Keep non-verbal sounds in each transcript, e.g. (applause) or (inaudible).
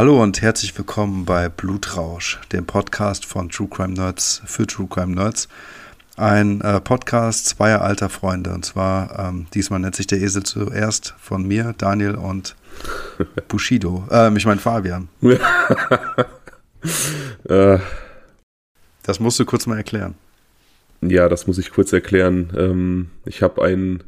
Hallo und herzlich willkommen bei Blutrausch, dem Podcast von True Crime Nerds für True Crime Nerds. Ein äh, Podcast zweier alter Freunde. Und zwar, ähm, diesmal nennt sich der Esel zuerst von mir, Daniel und (laughs) Bushido. Ähm, ich meine Fabian. (laughs) Äh. das musst du kurz mal erklären. Ja, das muss ich kurz erklären. Ähm, ich habe ein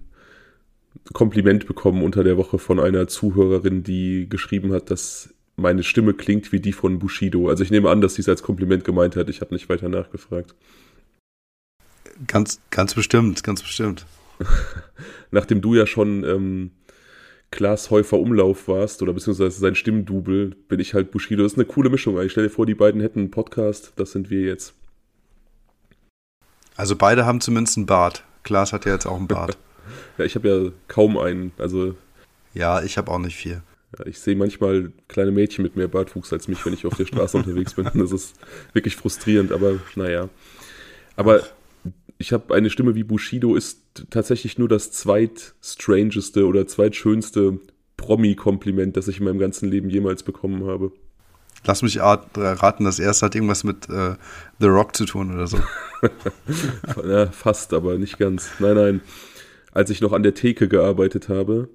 Kompliment bekommen unter der Woche von einer Zuhörerin, die geschrieben hat, dass meine Stimme klingt wie die von Bushido. Also ich nehme an, dass sie es als Kompliment gemeint hat. Ich habe nicht weiter nachgefragt. Ganz, ganz bestimmt, ganz bestimmt. (laughs) Nachdem du ja schon ähm, Klaas Häufer Umlauf warst oder beziehungsweise sein Stimmdubel, bin ich halt Bushido. Das ist eine coole Mischung. Ich stell dir vor, die beiden hätten einen Podcast. Das sind wir jetzt. Also beide haben zumindest einen Bart. Klaas hat ja jetzt auch einen Bart. (laughs) ja, ich habe ja kaum einen. Also ja, ich habe auch nicht viel. Ja, ich sehe manchmal kleine Mädchen mit mehr Bartwuchs als mich, wenn ich auf der Straße (laughs) unterwegs bin. Das ist wirklich frustrierend, aber naja. Aber ich habe eine Stimme wie Bushido, ist tatsächlich nur das zweitstrangeste oder zweitschönste Promi-Kompliment, das ich in meinem ganzen Leben jemals bekommen habe. Lass mich raten, das erste hat irgendwas mit äh, The Rock zu tun oder so. (laughs) ja, fast, aber nicht ganz. Nein, nein. Als ich noch an der Theke gearbeitet habe,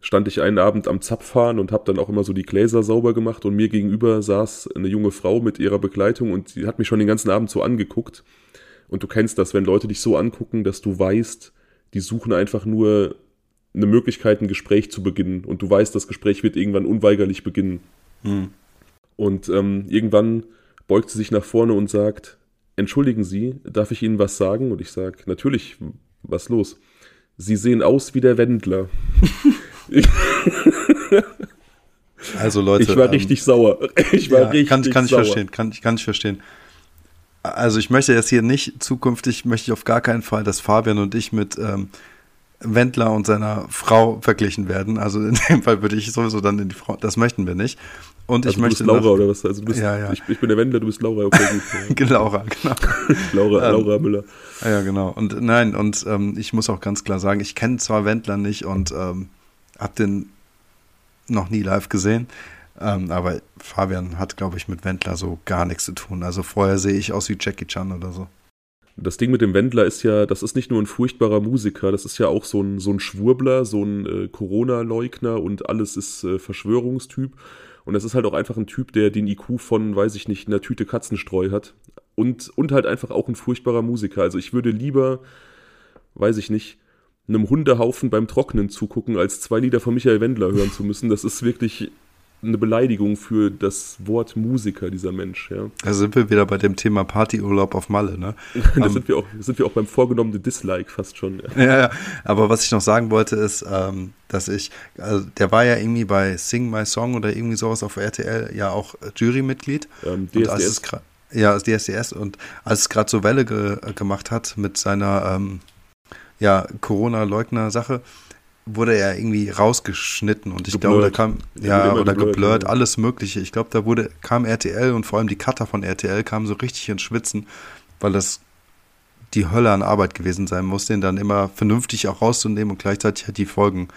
stand ich einen Abend am Zapfhahn und habe dann auch immer so die Gläser sauber gemacht und mir gegenüber saß eine junge Frau mit ihrer Begleitung und sie hat mich schon den ganzen Abend so angeguckt. Und du kennst das, wenn Leute dich so angucken, dass du weißt, die suchen einfach nur eine Möglichkeit, ein Gespräch zu beginnen und du weißt, das Gespräch wird irgendwann unweigerlich beginnen. Hm. Und ähm, irgendwann beugt sie sich nach vorne und sagt, entschuldigen Sie, darf ich Ihnen was sagen? Und ich sage, natürlich, was los? Sie sehen aus wie der Wendler. (laughs) (laughs) also Leute. Ich war ähm, richtig sauer. (laughs) Ich war ja, richtig kann, kann sauer. Ich verstehen, kann, kann ich verstehen. Also ich möchte jetzt hier nicht, zukünftig möchte ich auf gar keinen Fall, dass Fabian und ich mit ähm, Wendler und seiner Frau verglichen werden. Also in dem Fall würde ich sowieso dann in die Frau, das möchten wir nicht. Und also ich möchte. Du bist Laura noch, oder was? Also du bist, ja, ja. Ich, ich, bin der Wendler, du bist Laura. Okay, gut, ja. (laughs) Laura, genau. Laura, ähm, Laura Müller. Ja, genau. Und nein, und ähm, ich muss auch ganz klar sagen, ich kenne zwar Wendler nicht und ähm, habe den noch nie live gesehen. Ähm, aber Fabian hat, glaube ich, mit Wendler so gar nichts zu tun. Also vorher sehe ich aus wie Jackie Chan oder so. Das Ding mit dem Wendler ist ja, das ist nicht nur ein furchtbarer Musiker, das ist ja auch so ein, so ein Schwurbler, so ein äh, Corona-Leugner und alles ist äh, Verschwörungstyp. Und das ist halt auch einfach ein Typ, der den IQ von, weiß ich nicht, einer Tüte Katzenstreu hat. Und, und halt einfach auch ein furchtbarer Musiker. Also ich würde lieber, weiß ich nicht, einem Hundehaufen beim Trocknen zugucken, als zwei Lieder von Michael Wendler hören zu müssen. Das ist wirklich eine Beleidigung für das Wort Musiker, dieser Mensch, ja. Da sind wir wieder bei dem Thema Partyurlaub auf Malle, ne? (laughs) da um, sind, wir auch, sind wir auch beim vorgenommenen Dislike fast schon. Ja. ja, ja, aber was ich noch sagen wollte ist, ähm, dass ich, also der war ja irgendwie bei Sing My Song oder irgendwie sowas auf RTL ja auch Jurymitglied. Ähm, DSDS. ja, DSDS und als es gerade so Welle ge gemacht hat mit seiner ähm, ja, Corona-Leugner-Sache, wurde er irgendwie rausgeschnitten und ich geblurrt. glaube, da kam, ja, oder geblurrt, geblurrt ja. alles Mögliche. Ich glaube, da wurde, kam RTL und vor allem die Cutter von RTL kamen so richtig ins Schwitzen, weil das die Hölle an Arbeit gewesen sein muss, den dann immer vernünftig auch rauszunehmen und gleichzeitig halt die Folgen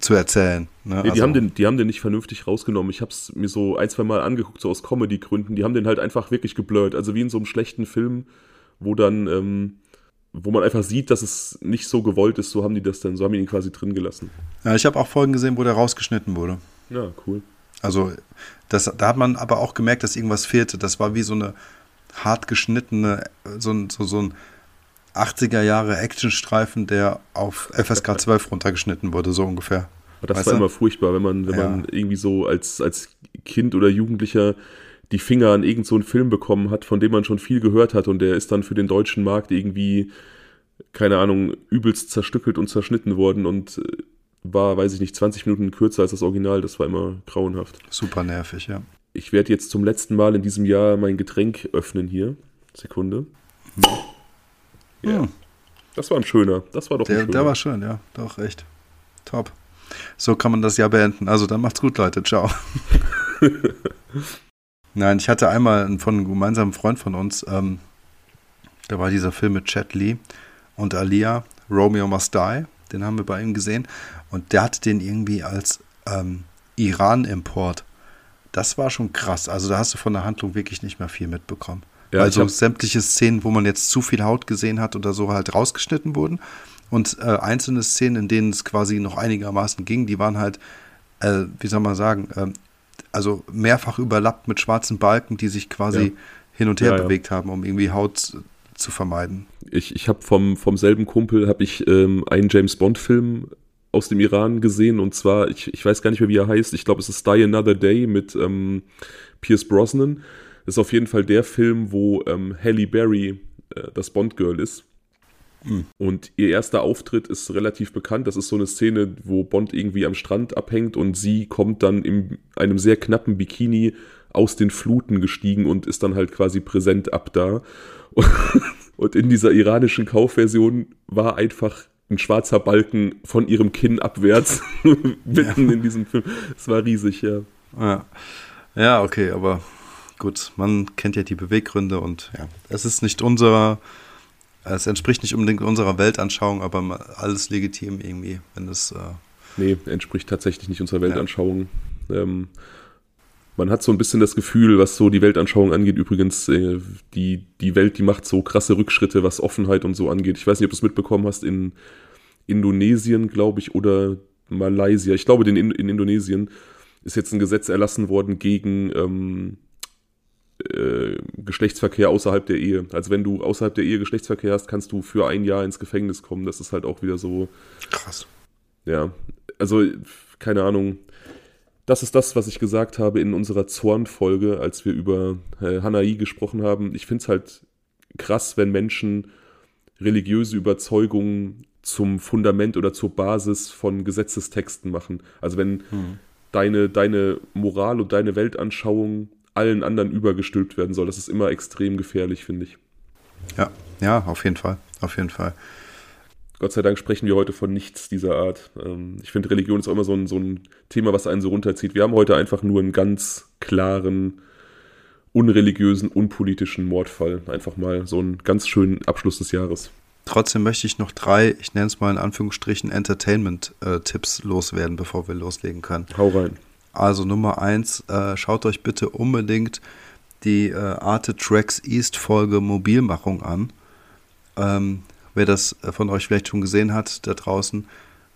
zu erzählen. Ne? Nee, die, also, haben den, die haben den nicht vernünftig rausgenommen. Ich habe es mir so ein, zwei Mal angeguckt, so aus Comedy-Gründen. Die haben den halt einfach wirklich geblurrt. Also wie in so einem schlechten Film, wo dann ähm, wo man einfach sieht, dass es nicht so gewollt ist, so haben die das dann, so haben die ihn quasi drin gelassen. Ja, ich habe auch Folgen gesehen, wo der rausgeschnitten wurde. Ja, cool. Also, das, da hat man aber auch gemerkt, dass irgendwas fehlte. Das war wie so eine hart geschnittene, so ein, so, so ein 80er Jahre Actionstreifen, der auf FSK 12 (laughs) runtergeschnitten wurde, so ungefähr. Das weißt war du? immer furchtbar, wenn man, wenn ja. man irgendwie so als, als Kind oder Jugendlicher die Finger an irgendeinen so Film bekommen hat, von dem man schon viel gehört hat und der ist dann für den deutschen Markt irgendwie, keine Ahnung, übelst zerstückelt und zerschnitten worden und äh, war, weiß ich nicht, 20 Minuten kürzer als das Original. Das war immer grauenhaft. Super nervig, ja. Ich werde jetzt zum letzten Mal in diesem Jahr mein Getränk öffnen hier. Sekunde. Hm. Ja. Hm. Das war ein schöner. Das war doch der, ein schöner. Der war schön, ja. Doch, echt. Top. So kann man das Jahr beenden. Also dann macht's gut, Leute. Ciao. (laughs) Nein, ich hatte einmal von einem gemeinsamen Freund von uns, ähm, da war dieser Film mit Chet Lee und Alia, Romeo Must Die, den haben wir bei ihm gesehen und der hatte den irgendwie als ähm, Iran-Import das war schon krass. Also da hast du von der Handlung wirklich nicht mehr viel mitbekommen. Ja, also sämtliche Szenen, wo man jetzt zu viel Haut gesehen hat oder so halt rausgeschnitten wurden. Und äh, einzelne Szenen, in denen es quasi noch einigermaßen ging, die waren halt, äh, wie soll man sagen, äh, also mehrfach überlappt mit schwarzen Balken, die sich quasi ja. hin und her ja, bewegt haben, um irgendwie Haut zu vermeiden. Ich, ich habe vom, vom selben Kumpel habe ich ähm, einen James Bond Film aus dem Iran gesehen und zwar, ich, ich weiß gar nicht mehr, wie er heißt, ich glaube, es ist Die Another Day mit ähm, Pierce Brosnan. Das ist auf jeden Fall der Film, wo ähm, Halle Berry äh, das Bond-Girl ist. Mhm. Und ihr erster Auftritt ist relativ bekannt. Das ist so eine Szene, wo Bond irgendwie am Strand abhängt und sie kommt dann in einem sehr knappen Bikini aus den Fluten gestiegen und ist dann halt quasi präsent ab da. (laughs) Und in dieser iranischen Kaufversion war einfach ein schwarzer Balken von ihrem Kinn abwärts (laughs) mitten ja. in diesem Film. Es war riesig, ja. ja. Ja, okay, aber gut, man kennt ja die Beweggründe und ja, es ist nicht unser, es entspricht nicht unbedingt unserer Weltanschauung, aber alles legitim irgendwie, wenn es. Äh nee, entspricht tatsächlich nicht unserer Weltanschauung. Ja. Ähm, man hat so ein bisschen das Gefühl, was so die Weltanschauung angeht, übrigens, äh, die, die Welt, die macht so krasse Rückschritte, was Offenheit und so angeht. Ich weiß nicht, ob du es mitbekommen hast, in Indonesien, glaube ich, oder Malaysia. Ich glaube, in, in Indonesien ist jetzt ein Gesetz erlassen worden gegen ähm, äh, Geschlechtsverkehr außerhalb der Ehe. Also wenn du außerhalb der Ehe Geschlechtsverkehr hast, kannst du für ein Jahr ins Gefängnis kommen. Das ist halt auch wieder so. Krass. Ja, also keine Ahnung das ist das, was ich gesagt habe in unserer Zorn-Folge, als wir über äh, Hanai gesprochen haben. Ich finde es halt krass, wenn Menschen religiöse Überzeugungen zum Fundament oder zur Basis von Gesetzestexten machen. Also wenn hm. deine, deine Moral und deine Weltanschauung allen anderen übergestülpt werden soll, das ist immer extrem gefährlich, finde ich. Ja, ja, auf jeden Fall, auf jeden Fall. Gott sei Dank sprechen wir heute von nichts dieser Art. Ähm, ich finde, Religion ist auch immer so ein, so ein Thema, was einen so runterzieht. Wir haben heute einfach nur einen ganz klaren, unreligiösen, unpolitischen Mordfall. Einfach mal so einen ganz schönen Abschluss des Jahres. Trotzdem möchte ich noch drei, ich nenne es mal in Anführungsstrichen, Entertainment-Tipps loswerden, bevor wir loslegen können. Hau rein. Also Nummer eins, äh, schaut euch bitte unbedingt die äh, Arte Tracks East Folge Mobilmachung an. Ähm, Wer das äh, von euch vielleicht schon gesehen hat, da draußen,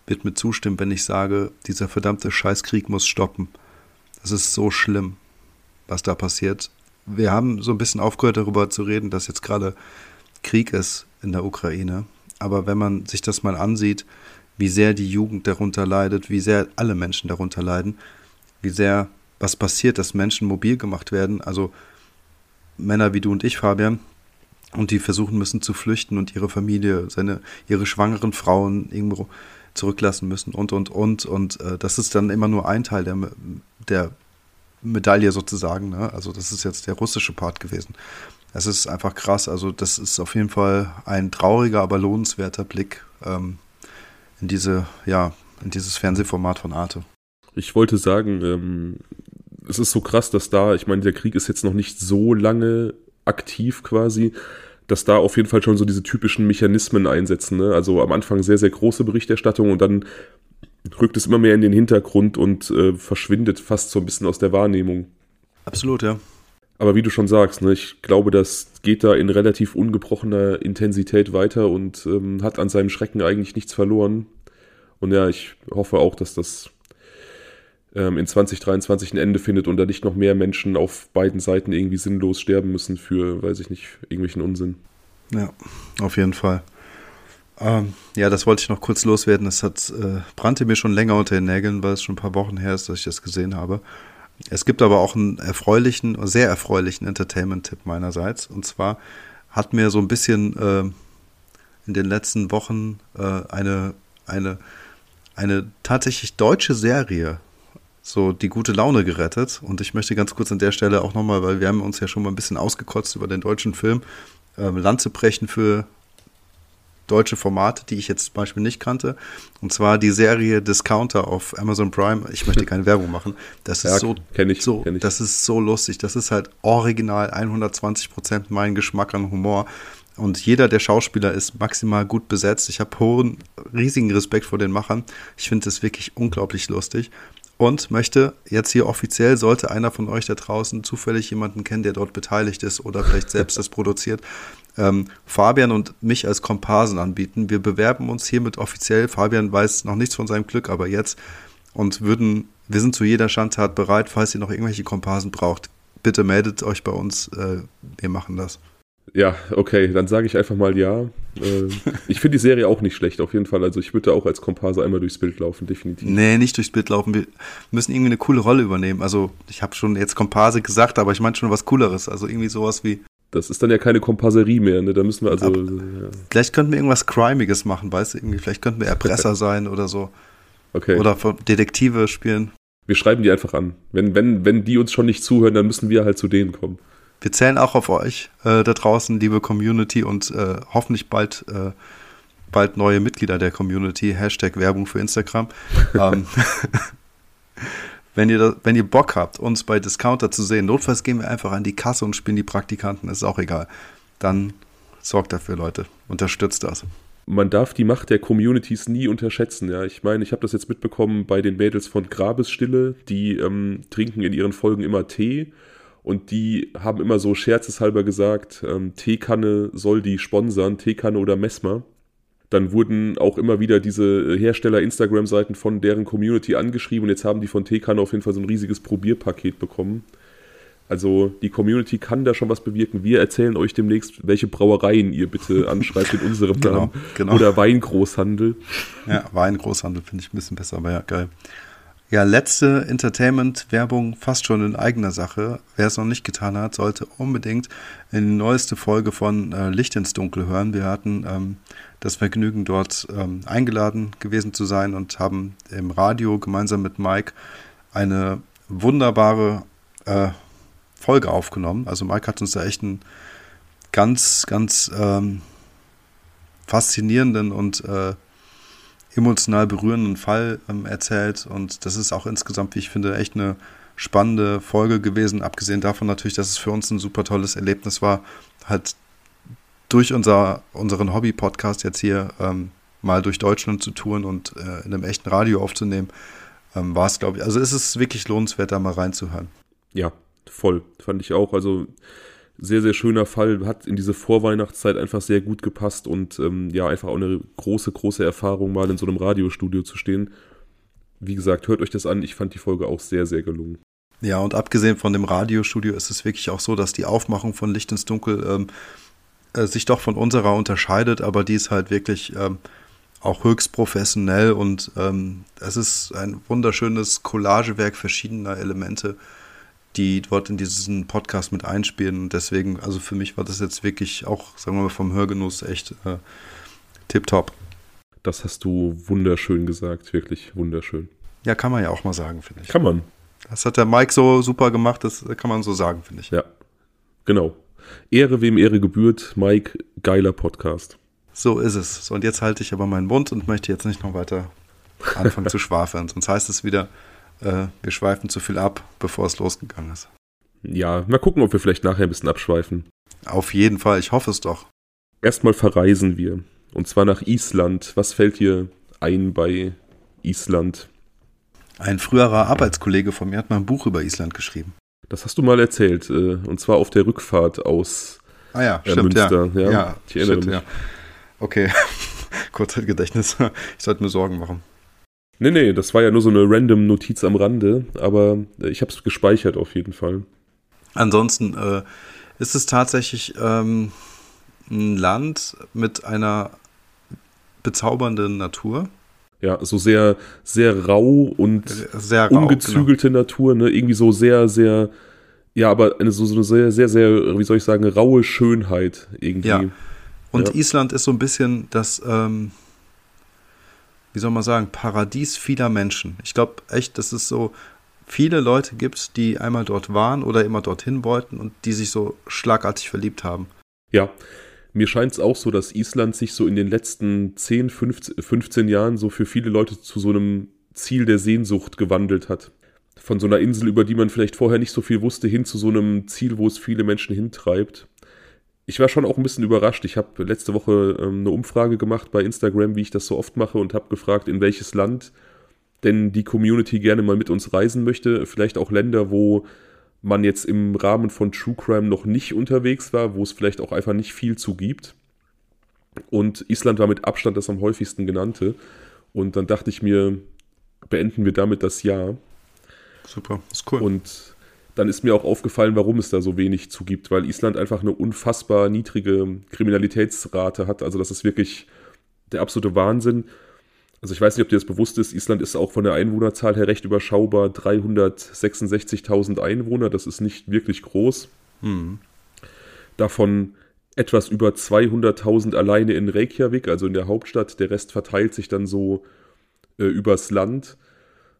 wird mir zustimmen, wenn ich sage, dieser verdammte Scheißkrieg muss stoppen. Das ist so schlimm, was da passiert. Wir haben so ein bisschen aufgehört darüber zu reden, dass jetzt gerade Krieg ist in der Ukraine. Aber wenn man sich das mal ansieht, wie sehr die Jugend darunter leidet, wie sehr alle Menschen darunter leiden, wie sehr was passiert, dass Menschen mobil gemacht werden. Also Männer wie du und ich, Fabian, und die versuchen müssen zu flüchten und ihre Familie, seine, ihre schwangeren Frauen irgendwo zurücklassen müssen und, und, und. Und äh, das ist dann immer nur ein Teil der, der Medaille sozusagen. Ne? Also das ist jetzt der russische Part gewesen. Es ist einfach krass. Also das ist auf jeden Fall ein trauriger, aber lohnenswerter Blick ähm, in diese, ja, in dieses Fernsehformat von Arte. Ich wollte sagen, ähm, es ist so krass, dass da, ich meine, der Krieg ist jetzt noch nicht so lange aktiv quasi, dass da auf jeden Fall schon so diese typischen Mechanismen einsetzen. Ne? Also am Anfang sehr, sehr große Berichterstattung und dann rückt es immer mehr in den Hintergrund und äh, verschwindet fast so ein bisschen aus der Wahrnehmung. Absolut, ja. Aber wie du schon sagst, ne, ich glaube, das geht da in relativ ungebrochener Intensität weiter und ähm, hat an seinem Schrecken eigentlich nichts verloren. Und ja, ich hoffe auch, dass das in 2023 ein Ende findet und da nicht noch mehr Menschen auf beiden Seiten irgendwie sinnlos sterben müssen für, weiß ich nicht, irgendwelchen Unsinn. Ja, auf jeden Fall. Ähm, ja, das wollte ich noch kurz loswerden. Es hat äh, brannte mir schon länger unter den Nägeln, weil es schon ein paar Wochen her ist, dass ich das gesehen habe. Es gibt aber auch einen erfreulichen, sehr erfreulichen Entertainment-Tipp meinerseits. Und zwar hat mir so ein bisschen äh, in den letzten Wochen äh, eine, eine, eine tatsächlich deutsche Serie so die gute Laune gerettet. Und ich möchte ganz kurz an der Stelle auch nochmal, weil wir haben uns ja schon mal ein bisschen ausgekotzt über den deutschen Film, äh, Land brechen für deutsche Formate, die ich jetzt zum Beispiel nicht kannte. Und zwar die Serie Discounter auf Amazon Prime. Ich möchte keine Werbung machen. Das ist ja, so, ich, so ich. das ist so lustig. Das ist halt original 120 Prozent mein Geschmack an Humor. Und jeder der Schauspieler ist maximal gut besetzt. Ich habe hohen, riesigen Respekt vor den Machern. Ich finde es wirklich unglaublich lustig. Und möchte jetzt hier offiziell, sollte einer von euch da draußen zufällig jemanden kennen, der dort beteiligt ist oder vielleicht selbst (laughs) das produziert, ähm, Fabian und mich als Komparsen anbieten. Wir bewerben uns hiermit offiziell. Fabian weiß noch nichts von seinem Glück, aber jetzt und würden, wir sind zu jeder Schandtat bereit, falls ihr noch irgendwelche Komparsen braucht. Bitte meldet euch bei uns, äh, wir machen das. Ja, okay, dann sage ich einfach mal ja. Äh, (laughs) ich finde die Serie auch nicht schlecht, auf jeden Fall. Also ich würde auch als Komparse einmal durchs Bild laufen, definitiv. Nee, nicht durchs Bild laufen. Wir müssen irgendwie eine coole Rolle übernehmen. Also ich habe schon jetzt Komparse gesagt, aber ich meine schon was Cooleres. Also irgendwie sowas wie. Das ist dann ja keine Komparserie mehr, ne? Da müssen wir also. Aber, ja. Vielleicht könnten wir irgendwas Crimiges machen, weißt du? Irgendwie, vielleicht könnten wir Erpresser sein oder so. Okay. Oder Detektive spielen. Wir schreiben die einfach an. Wenn, wenn, wenn die uns schon nicht zuhören, dann müssen wir halt zu denen kommen. Wir zählen auch auf euch äh, da draußen, liebe Community, und äh, hoffentlich bald, äh, bald neue Mitglieder der Community. Hashtag Werbung für Instagram. (laughs) ähm, (laughs) wenn, ihr da, wenn ihr Bock habt, uns bei Discounter zu sehen, notfalls gehen wir einfach an die Kasse und spielen die Praktikanten, ist auch egal. Dann sorgt dafür, Leute. Unterstützt das man darf die Macht der Communities nie unterschätzen. Ja, ich meine, ich habe das jetzt mitbekommen bei den Mädels von Grabesstille, die ähm, trinken in ihren Folgen immer Tee und die haben immer so scherzeshalber gesagt, ähm, Teekanne soll die sponsern, Teekanne oder Messmer. Dann wurden auch immer wieder diese Hersteller-Instagram-Seiten von deren Community angeschrieben und jetzt haben die von Teekanne auf jeden Fall so ein riesiges Probierpaket bekommen. Also die Community kann da schon was bewirken. Wir erzählen euch demnächst, welche Brauereien ihr bitte (laughs) anschreibt in unserem genau, Namen. Genau. Oder Weingroßhandel. Ja, Weingroßhandel finde ich ein bisschen besser, aber ja, geil. Ja, letzte Entertainment-Werbung fast schon in eigener Sache. Wer es noch nicht getan hat, sollte unbedingt in die neueste Folge von äh, Licht ins Dunkel hören. Wir hatten ähm, das Vergnügen, dort ähm, eingeladen gewesen zu sein und haben im Radio gemeinsam mit Mike eine wunderbare äh, Folge aufgenommen. Also Mike hat uns da echt einen ganz, ganz ähm, faszinierenden und äh, emotional berührenden Fall ähm, erzählt. Und das ist auch insgesamt, wie ich finde, echt eine spannende Folge gewesen. Abgesehen davon natürlich, dass es für uns ein super tolles Erlebnis war, halt durch unser, unseren Hobby-Podcast jetzt hier ähm, mal durch Deutschland zu touren und äh, in einem echten Radio aufzunehmen, ähm, war es, glaube ich. Also ist es wirklich lohnenswert, da mal reinzuhören. Ja, voll. Fand ich auch. Also sehr, sehr schöner Fall. Hat in diese Vorweihnachtszeit einfach sehr gut gepasst und ähm, ja, einfach auch eine große, große Erfahrung, mal in so einem Radiostudio zu stehen. Wie gesagt, hört euch das an. Ich fand die Folge auch sehr, sehr gelungen. Ja, und abgesehen von dem Radiostudio ist es wirklich auch so, dass die Aufmachung von Licht ins Dunkel ähm, äh, sich doch von unserer unterscheidet, aber die ist halt wirklich ähm, auch höchst professionell und ähm, es ist ein wunderschönes Collagewerk verschiedener Elemente die dort in diesen Podcast mit einspielen. Und deswegen, also für mich war das jetzt wirklich auch, sagen wir mal, vom Hörgenuss echt äh, tipptopp. Das hast du wunderschön gesagt, wirklich wunderschön. Ja, kann man ja auch mal sagen, finde ich. Kann man. Das hat der Mike so super gemacht, das kann man so sagen, finde ich. Ja, genau. Ehre, wem Ehre gebührt. Mike, geiler Podcast. So ist es. So, und jetzt halte ich aber meinen Mund und möchte jetzt nicht noch weiter anfangen (laughs) zu schwafeln. Sonst heißt es wieder, äh, wir schweifen zu viel ab, bevor es losgegangen ist. Ja, mal gucken, ob wir vielleicht nachher ein bisschen abschweifen. Auf jeden Fall, ich hoffe es doch. Erstmal verreisen wir. Und zwar nach Island. Was fällt dir ein bei Island? Ein früherer Arbeitskollege von mir hat mal ein Buch über Island geschrieben. Das hast du mal erzählt. Äh, und zwar auf der Rückfahrt aus ah ja, äh, stimmt, Münster. Ja, ja, ja ich erinnere shit, mich. Ja. Okay, (laughs) Kurzzeitgedächtnis. Ich sollte mir Sorgen machen. Nee, nee, das war ja nur so eine random Notiz am Rande, aber äh, ich habe es gespeichert auf jeden Fall. Ansonsten äh, ist es tatsächlich ähm, ein Land mit einer bezaubernden Natur. Ja, so sehr, sehr rau und sehr rau, ungezügelte genau. Natur, ne? Irgendwie so sehr, sehr, ja, aber eine, so, so eine sehr, sehr, sehr, wie soll ich sagen, raue Schönheit irgendwie. Ja. Und ja. Island ist so ein bisschen das, ähm, wie soll man sagen, Paradies vieler Menschen. Ich glaube echt, dass es so viele Leute gibt, die einmal dort waren oder immer dorthin wollten und die sich so schlagartig verliebt haben. Ja, mir scheint es auch so, dass Island sich so in den letzten 10, 15, 15 Jahren so für viele Leute zu so einem Ziel der Sehnsucht gewandelt hat. Von so einer Insel, über die man vielleicht vorher nicht so viel wusste, hin zu so einem Ziel, wo es viele Menschen hintreibt ich war schon auch ein bisschen überrascht. Ich habe letzte Woche ähm, eine Umfrage gemacht bei Instagram, wie ich das so oft mache, und habe gefragt, in welches Land denn die Community gerne mal mit uns reisen möchte. Vielleicht auch Länder, wo man jetzt im Rahmen von True Crime noch nicht unterwegs war, wo es vielleicht auch einfach nicht viel zu gibt. Und Island war mit Abstand das am häufigsten genannte. Und dann dachte ich mir, beenden wir damit das Jahr. Super, ist cool. Und dann ist mir auch aufgefallen, warum es da so wenig zugibt, weil Island einfach eine unfassbar niedrige Kriminalitätsrate hat. Also das ist wirklich der absolute Wahnsinn. Also ich weiß nicht, ob dir das bewusst ist, Island ist auch von der Einwohnerzahl her recht überschaubar. 366.000 Einwohner, das ist nicht wirklich groß. Hm. Davon etwas über 200.000 alleine in Reykjavik, also in der Hauptstadt. Der Rest verteilt sich dann so äh, übers Land.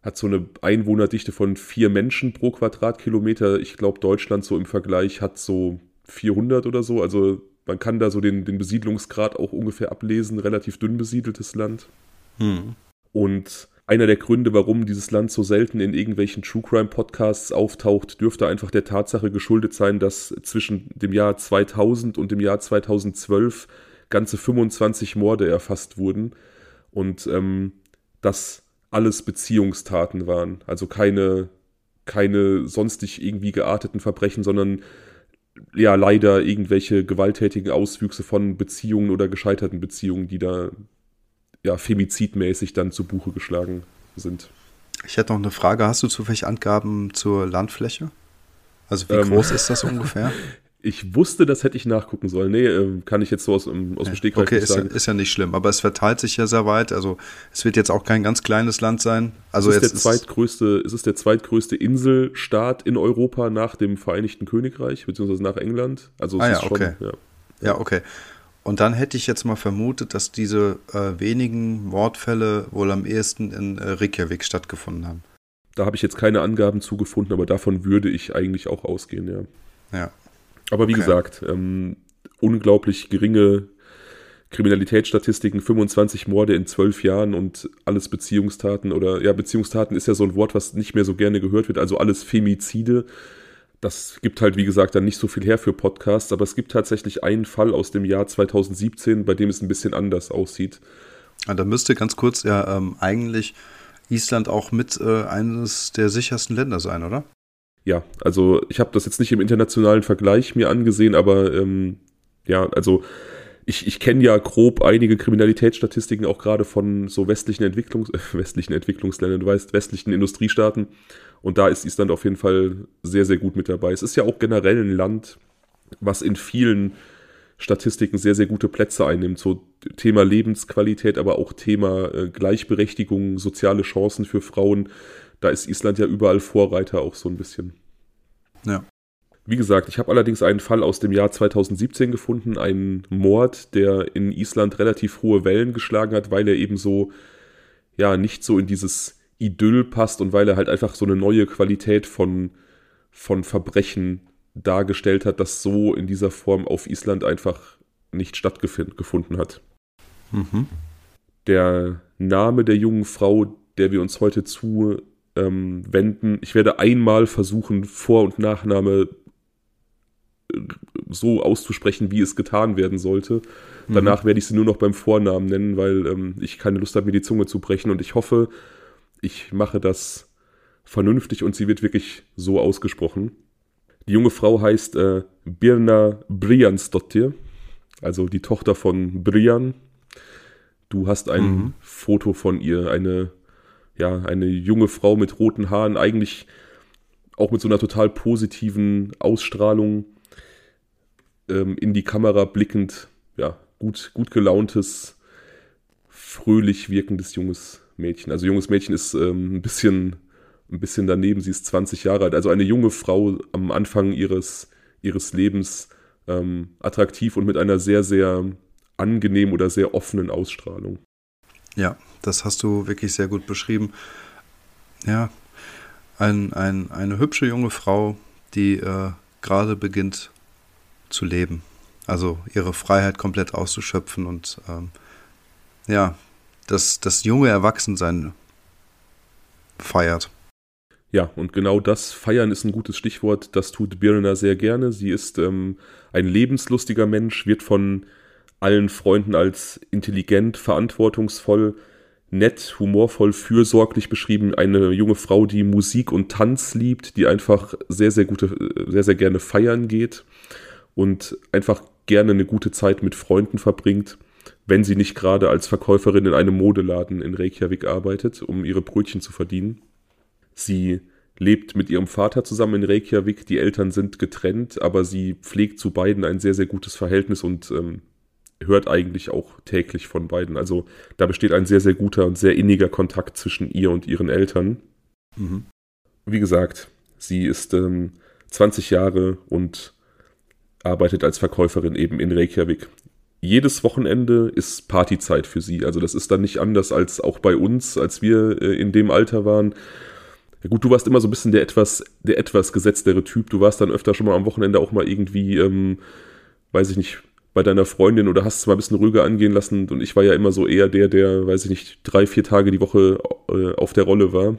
Hat so eine Einwohnerdichte von vier Menschen pro Quadratkilometer. Ich glaube, Deutschland so im Vergleich hat so 400 oder so. Also man kann da so den, den Besiedlungsgrad auch ungefähr ablesen. Relativ dünn besiedeltes Land. Hm. Und einer der Gründe, warum dieses Land so selten in irgendwelchen True Crime Podcasts auftaucht, dürfte einfach der Tatsache geschuldet sein, dass zwischen dem Jahr 2000 und dem Jahr 2012 ganze 25 Morde erfasst wurden und ähm, dass alles Beziehungstaten waren, also keine keine sonstig irgendwie gearteten Verbrechen, sondern ja leider irgendwelche gewalttätigen Auswüchse von Beziehungen oder gescheiterten Beziehungen, die da ja, femizidmäßig dann zu Buche geschlagen sind. Ich hätte noch eine Frage. Hast du zufällig Angaben zur Landfläche? Also wie ähm, groß ist das ungefähr? (laughs) Ich wusste, das hätte ich nachgucken sollen. Nee, ähm, kann ich jetzt so aus, aus dem Stegreif okay, nicht sagen. Okay, ist, ja nicht schlimm, aber es verteilt sich ja sehr weit. Also es wird jetzt auch kein ganz kleines Land sein. Also es ist, der zweitgrößte, es ist der zweitgrößte Inselstaat in Europa nach dem Vereinigten Königreich, beziehungsweise nach England. Also es ah, ja, ist schon, okay. ja. Ja, okay. Und dann hätte ich jetzt mal vermutet, dass diese äh, wenigen Mordfälle wohl am ehesten in äh, Reykjavik stattgefunden haben. Da habe ich jetzt keine Angaben zugefunden, aber davon würde ich eigentlich auch ausgehen, ja. Ja. Aber wie okay. gesagt, ähm, unglaublich geringe Kriminalitätsstatistiken, 25 Morde in zwölf Jahren und alles Beziehungstaten oder ja, Beziehungstaten ist ja so ein Wort, was nicht mehr so gerne gehört wird, also alles Femizide das gibt halt, wie gesagt, dann nicht so viel her für Podcasts, aber es gibt tatsächlich einen Fall aus dem Jahr 2017, bei dem es ein bisschen anders aussieht. Ja, da müsste ganz kurz ja ähm, eigentlich Island auch mit äh, eines der sichersten Länder sein, oder? Ja, also ich habe das jetzt nicht im internationalen Vergleich mir angesehen, aber ähm, ja, also ich, ich kenne ja grob einige Kriminalitätsstatistiken auch gerade von so westlichen Entwicklungs (laughs) westlichen Entwicklungsländern, du weißt, westlichen Industriestaaten. Und da ist Island auf jeden Fall sehr, sehr gut mit dabei. Es ist ja auch generell ein Land, was in vielen Statistiken sehr, sehr gute Plätze einnimmt. So Thema Lebensqualität, aber auch Thema äh, Gleichberechtigung, soziale Chancen für Frauen. Da ist Island ja überall Vorreiter auch so ein bisschen. Ja. Wie gesagt, ich habe allerdings einen Fall aus dem Jahr 2017 gefunden, einen Mord, der in Island relativ hohe Wellen geschlagen hat, weil er eben so, ja, nicht so in dieses Idyll passt und weil er halt einfach so eine neue Qualität von, von Verbrechen dargestellt hat, das so in dieser Form auf Island einfach nicht stattgefunden hat. Mhm. Der Name der jungen Frau, der wir uns heute zuwenden, ähm, ich werde einmal versuchen, Vor- und Nachname äh, so auszusprechen, wie es getan werden sollte. Mhm. Danach werde ich sie nur noch beim Vornamen nennen, weil ähm, ich keine Lust habe, mir die Zunge zu brechen. Und ich hoffe, ich mache das vernünftig und sie wird wirklich so ausgesprochen. Die junge Frau heißt äh, Birna Briansdottir, also die Tochter von Brian. Du hast ein mhm. Foto von ihr, eine, ja, eine junge Frau mit roten Haaren, eigentlich auch mit so einer total positiven Ausstrahlung, ähm, in die Kamera blickend, ja, gut, gut gelauntes, fröhlich wirkendes junges Mädchen. Also junges Mädchen ist ähm, ein bisschen ein bisschen daneben. Sie ist 20 Jahre alt. Also eine junge Frau am Anfang ihres ihres Lebens ähm, attraktiv und mit einer sehr sehr angenehmen oder sehr offenen Ausstrahlung. Ja, das hast du wirklich sehr gut beschrieben. Ja, ein, ein, eine hübsche junge Frau, die äh, gerade beginnt zu leben. Also ihre Freiheit komplett auszuschöpfen und ähm, ja, das, das junge Erwachsensein feiert. Ja, und genau das Feiern ist ein gutes Stichwort. Das tut Birna sehr gerne. Sie ist ähm, ein lebenslustiger Mensch, wird von allen Freunden als intelligent, verantwortungsvoll, nett, humorvoll, fürsorglich beschrieben. Eine junge Frau, die Musik und Tanz liebt, die einfach sehr, sehr gute, sehr, sehr gerne feiern geht und einfach gerne eine gute Zeit mit Freunden verbringt, wenn sie nicht gerade als Verkäuferin in einem Modeladen in Reykjavik arbeitet, um ihre Brötchen zu verdienen. Sie lebt mit ihrem Vater zusammen in Reykjavik. Die Eltern sind getrennt, aber sie pflegt zu beiden ein sehr, sehr gutes Verhältnis und ähm, hört eigentlich auch täglich von beiden. Also da besteht ein sehr, sehr guter und sehr inniger Kontakt zwischen ihr und ihren Eltern. Mhm. Wie gesagt, sie ist ähm, 20 Jahre und arbeitet als Verkäuferin eben in Reykjavik. Jedes Wochenende ist Partyzeit für sie. Also das ist dann nicht anders als auch bei uns, als wir äh, in dem Alter waren. Ja gut, du warst immer so ein bisschen der etwas, der etwas gesetztere Typ. Du warst dann öfter schon mal am Wochenende auch mal irgendwie, ähm, weiß ich nicht, bei deiner Freundin oder hast es mal ein bisschen ruhiger angehen lassen. Und ich war ja immer so eher der, der, weiß ich nicht, drei, vier Tage die Woche äh, auf der Rolle war.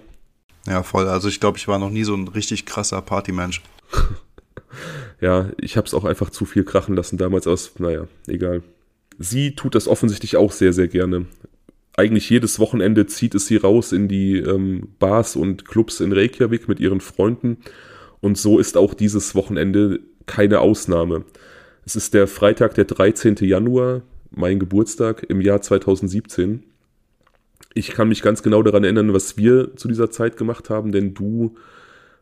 Ja, voll. Also ich glaube, ich war noch nie so ein richtig krasser Partymensch. (laughs) ja, ich habe es auch einfach zu viel krachen lassen damals aus. Naja, egal. Sie tut das offensichtlich auch sehr, sehr gerne eigentlich jedes Wochenende zieht es sie raus in die ähm, Bars und Clubs in Reykjavik mit ihren Freunden. Und so ist auch dieses Wochenende keine Ausnahme. Es ist der Freitag, der 13. Januar, mein Geburtstag im Jahr 2017. Ich kann mich ganz genau daran erinnern, was wir zu dieser Zeit gemacht haben, denn du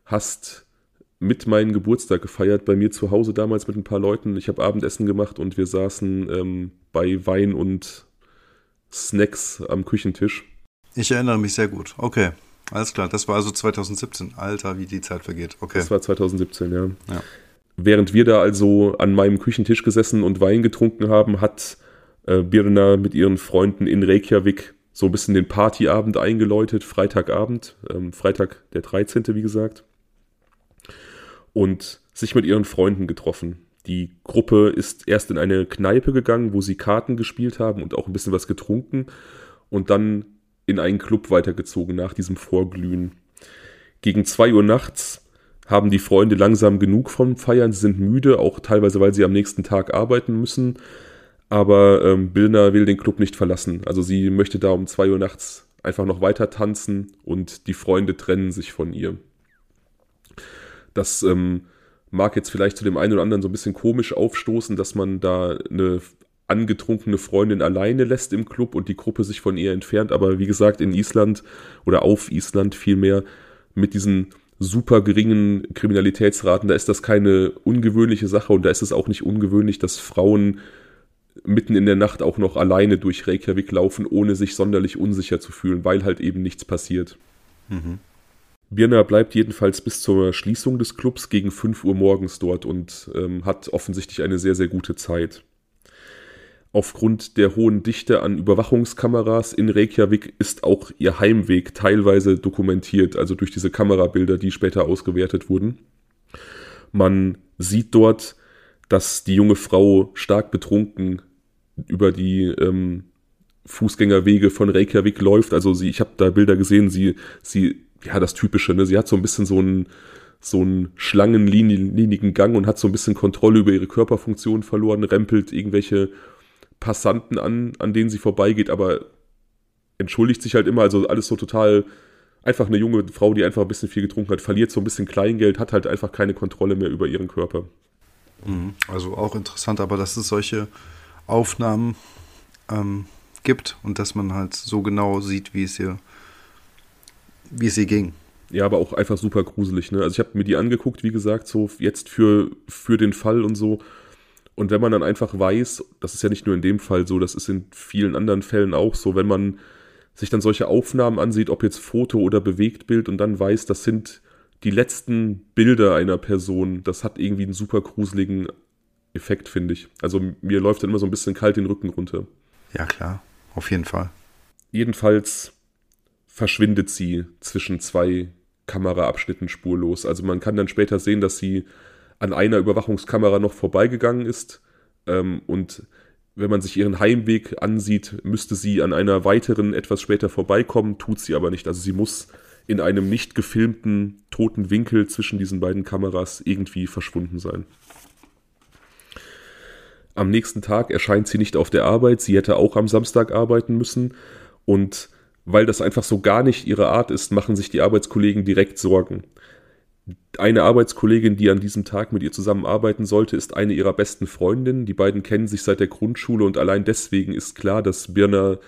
hast mit meinem Geburtstag gefeiert, bei mir zu Hause damals mit ein paar Leuten. Ich habe Abendessen gemacht und wir saßen ähm, bei Wein und Snacks am Küchentisch. Ich erinnere mich sehr gut. Okay, alles klar. Das war also 2017. Alter, wie die Zeit vergeht. Okay. Das war 2017, ja. ja. Während wir da also an meinem Küchentisch gesessen und Wein getrunken haben, hat äh, Birna mit ihren Freunden in Reykjavik so ein bisschen den Partyabend eingeläutet, Freitagabend, ähm, Freitag der 13. wie gesagt, und sich mit ihren Freunden getroffen. Die Gruppe ist erst in eine Kneipe gegangen, wo sie Karten gespielt haben und auch ein bisschen was getrunken und dann in einen Club weitergezogen nach diesem Vorglühen. Gegen zwei Uhr nachts haben die Freunde langsam genug vom Feiern, sie sind müde, auch teilweise, weil sie am nächsten Tag arbeiten müssen. Aber ähm, Bilna will den Club nicht verlassen. Also sie möchte da um zwei Uhr nachts einfach noch weiter tanzen und die Freunde trennen sich von ihr. Das ähm, mag jetzt vielleicht zu dem einen oder anderen so ein bisschen komisch aufstoßen, dass man da eine angetrunkene Freundin alleine lässt im Club und die Gruppe sich von ihr entfernt. Aber wie gesagt, in Island oder auf Island vielmehr mit diesen super geringen Kriminalitätsraten, da ist das keine ungewöhnliche Sache und da ist es auch nicht ungewöhnlich, dass Frauen mitten in der Nacht auch noch alleine durch Reykjavik laufen, ohne sich sonderlich unsicher zu fühlen, weil halt eben nichts passiert. Mhm. Birna bleibt jedenfalls bis zur Schließung des Clubs gegen 5 Uhr morgens dort und ähm, hat offensichtlich eine sehr, sehr gute Zeit. Aufgrund der hohen Dichte an Überwachungskameras in Reykjavik ist auch ihr Heimweg teilweise dokumentiert, also durch diese Kamerabilder, die später ausgewertet wurden. Man sieht dort, dass die junge Frau stark betrunken über die ähm, Fußgängerwege von Reykjavik läuft. Also sie, ich habe da Bilder gesehen, sie, sie ja, das Typische, ne? Sie hat so ein bisschen so einen, so einen schlangenlinigen Gang und hat so ein bisschen Kontrolle über ihre Körperfunktion verloren, rempelt irgendwelche Passanten an, an denen sie vorbeigeht, aber entschuldigt sich halt immer, also alles so total einfach eine junge Frau, die einfach ein bisschen viel getrunken hat, verliert so ein bisschen Kleingeld, hat halt einfach keine Kontrolle mehr über ihren Körper. Mhm. Also auch interessant, aber dass es solche Aufnahmen ähm, gibt und dass man halt so genau sieht, wie es ihr wie es ihr ging. Ja, aber auch einfach super gruselig, ne? Also ich habe mir die angeguckt, wie gesagt, so jetzt für, für den Fall und so. Und wenn man dann einfach weiß, das ist ja nicht nur in dem Fall so, das ist in vielen anderen Fällen auch so, wenn man sich dann solche Aufnahmen ansieht, ob jetzt Foto oder Bewegtbild und dann weiß, das sind die letzten Bilder einer Person, das hat irgendwie einen super gruseligen Effekt, finde ich. Also mir läuft dann immer so ein bisschen kalt den Rücken runter. Ja, klar, auf jeden Fall. Jedenfalls verschwindet sie zwischen zwei Kameraabschnitten spurlos. Also man kann dann später sehen, dass sie an einer Überwachungskamera noch vorbeigegangen ist ähm, und wenn man sich ihren Heimweg ansieht, müsste sie an einer weiteren etwas später vorbeikommen, tut sie aber nicht. Also sie muss in einem nicht gefilmten toten Winkel zwischen diesen beiden Kameras irgendwie verschwunden sein. Am nächsten Tag erscheint sie nicht auf der Arbeit, sie hätte auch am Samstag arbeiten müssen und weil das einfach so gar nicht ihre Art ist, machen sich die Arbeitskollegen direkt Sorgen. Eine Arbeitskollegin, die an diesem Tag mit ihr zusammenarbeiten sollte, ist eine ihrer besten Freundinnen. Die beiden kennen sich seit der Grundschule und allein deswegen ist klar, dass Birna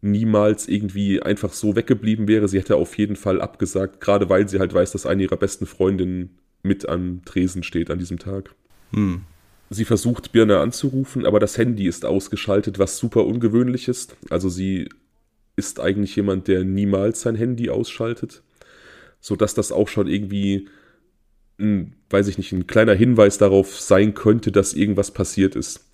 niemals irgendwie einfach so weggeblieben wäre. Sie hätte auf jeden Fall abgesagt, gerade weil sie halt weiß, dass eine ihrer besten Freundinnen mit am Tresen steht an diesem Tag. Hm. Sie versucht Birna anzurufen, aber das Handy ist ausgeschaltet, was super ungewöhnlich ist. Also sie ist eigentlich jemand, der niemals sein Handy ausschaltet, sodass das auch schon irgendwie, ein, weiß ich nicht, ein kleiner Hinweis darauf sein könnte, dass irgendwas passiert ist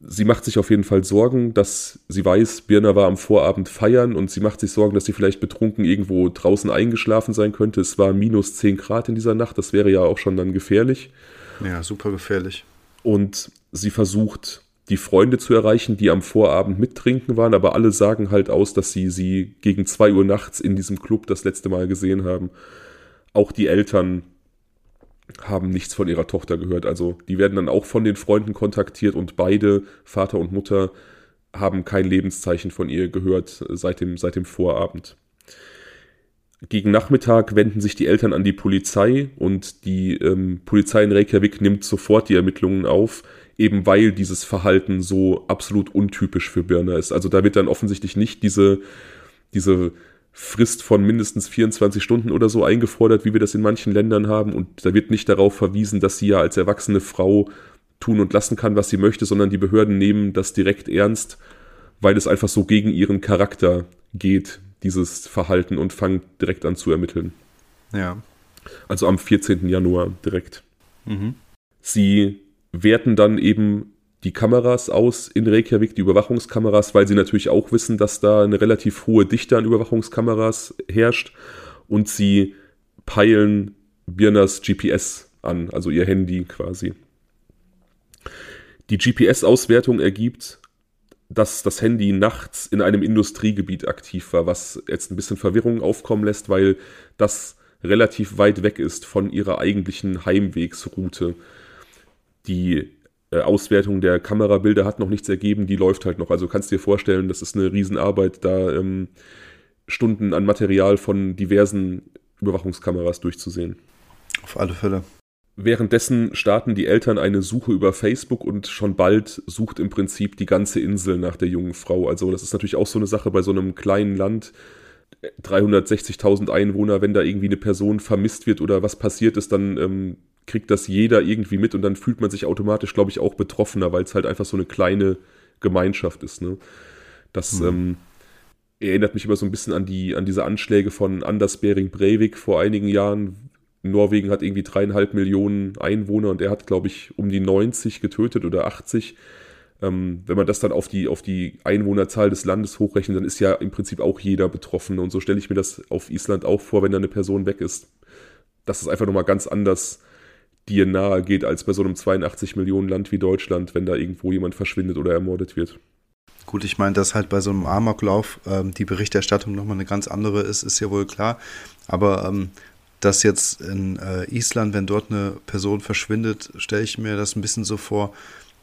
sie macht sich auf jeden Fall Sorgen, dass sie weiß, Birna war am Vorabend feiern und sie macht sich Sorgen, dass sie vielleicht betrunken irgendwo draußen eingeschlafen sein könnte. Es war minus 10 Grad in dieser Nacht, das wäre ja auch schon dann gefährlich. Ja, super gefährlich. Und sie versucht, die Freunde zu erreichen, die am Vorabend mittrinken waren, aber alle sagen halt aus, dass sie sie gegen 2 Uhr nachts in diesem Club das letzte Mal gesehen haben. Auch die Eltern haben nichts von ihrer Tochter gehört. Also die werden dann auch von den Freunden kontaktiert und beide, Vater und Mutter, haben kein Lebenszeichen von ihr gehört seit dem, seit dem Vorabend. Gegen Nachmittag wenden sich die Eltern an die Polizei und die ähm, Polizei in Reykjavik nimmt sofort die Ermittlungen auf, eben weil dieses Verhalten so absolut untypisch für Birna ist. Also da wird dann offensichtlich nicht diese, diese Frist von mindestens 24 Stunden oder so eingefordert, wie wir das in manchen Ländern haben. Und da wird nicht darauf verwiesen, dass sie ja als erwachsene Frau tun und lassen kann, was sie möchte, sondern die Behörden nehmen das direkt ernst, weil es einfach so gegen ihren Charakter geht, dieses Verhalten, und fangen direkt an zu ermitteln. Ja. Also am 14. Januar direkt. Mhm. Sie werten dann eben die Kameras aus in Reykjavik, die Überwachungskameras, weil sie natürlich auch wissen, dass da eine relativ hohe Dichte an Überwachungskameras herrscht und sie peilen Birnas GPS an, also ihr Handy quasi. Die GPS-Auswertung ergibt, dass das Handy nachts in einem Industriegebiet aktiv war, was jetzt ein bisschen Verwirrung aufkommen lässt, weil das relativ weit weg ist von ihrer eigentlichen Heimwegsroute. Die äh, Auswertung der Kamerabilder hat noch nichts ergeben, die läuft halt noch. Also kannst dir vorstellen, das ist eine Riesenarbeit, da ähm, Stunden an Material von diversen Überwachungskameras durchzusehen. Auf alle Fälle. Währenddessen starten die Eltern eine Suche über Facebook und schon bald sucht im Prinzip die ganze Insel nach der jungen Frau. Also das ist natürlich auch so eine Sache bei so einem kleinen Land. 360.000 Einwohner, wenn da irgendwie eine Person vermisst wird oder was passiert ist, dann ähm, kriegt das jeder irgendwie mit und dann fühlt man sich automatisch, glaube ich, auch betroffener, weil es halt einfach so eine kleine Gemeinschaft ist. Ne? Das mhm. ähm, erinnert mich immer so ein bisschen an, die, an diese Anschläge von Anders Bering Breivik vor einigen Jahren. Norwegen hat irgendwie dreieinhalb Millionen Einwohner und er hat, glaube ich, um die 90 getötet oder 80. Ähm, wenn man das dann auf die, auf die Einwohnerzahl des Landes hochrechnet, dann ist ja im Prinzip auch jeder betroffen. Und so stelle ich mir das auf Island auch vor, wenn da eine Person weg ist. Das ist einfach nochmal ganz anders dir nahe geht als bei so einem 82 Millionen Land wie Deutschland, wenn da irgendwo jemand verschwindet oder ermordet wird. Gut, ich meine, dass halt bei so einem Amoklauf ähm, die Berichterstattung nochmal eine ganz andere ist, ist ja wohl klar. Aber ähm, dass jetzt in äh, Island, wenn dort eine Person verschwindet, stelle ich mir das ein bisschen so vor,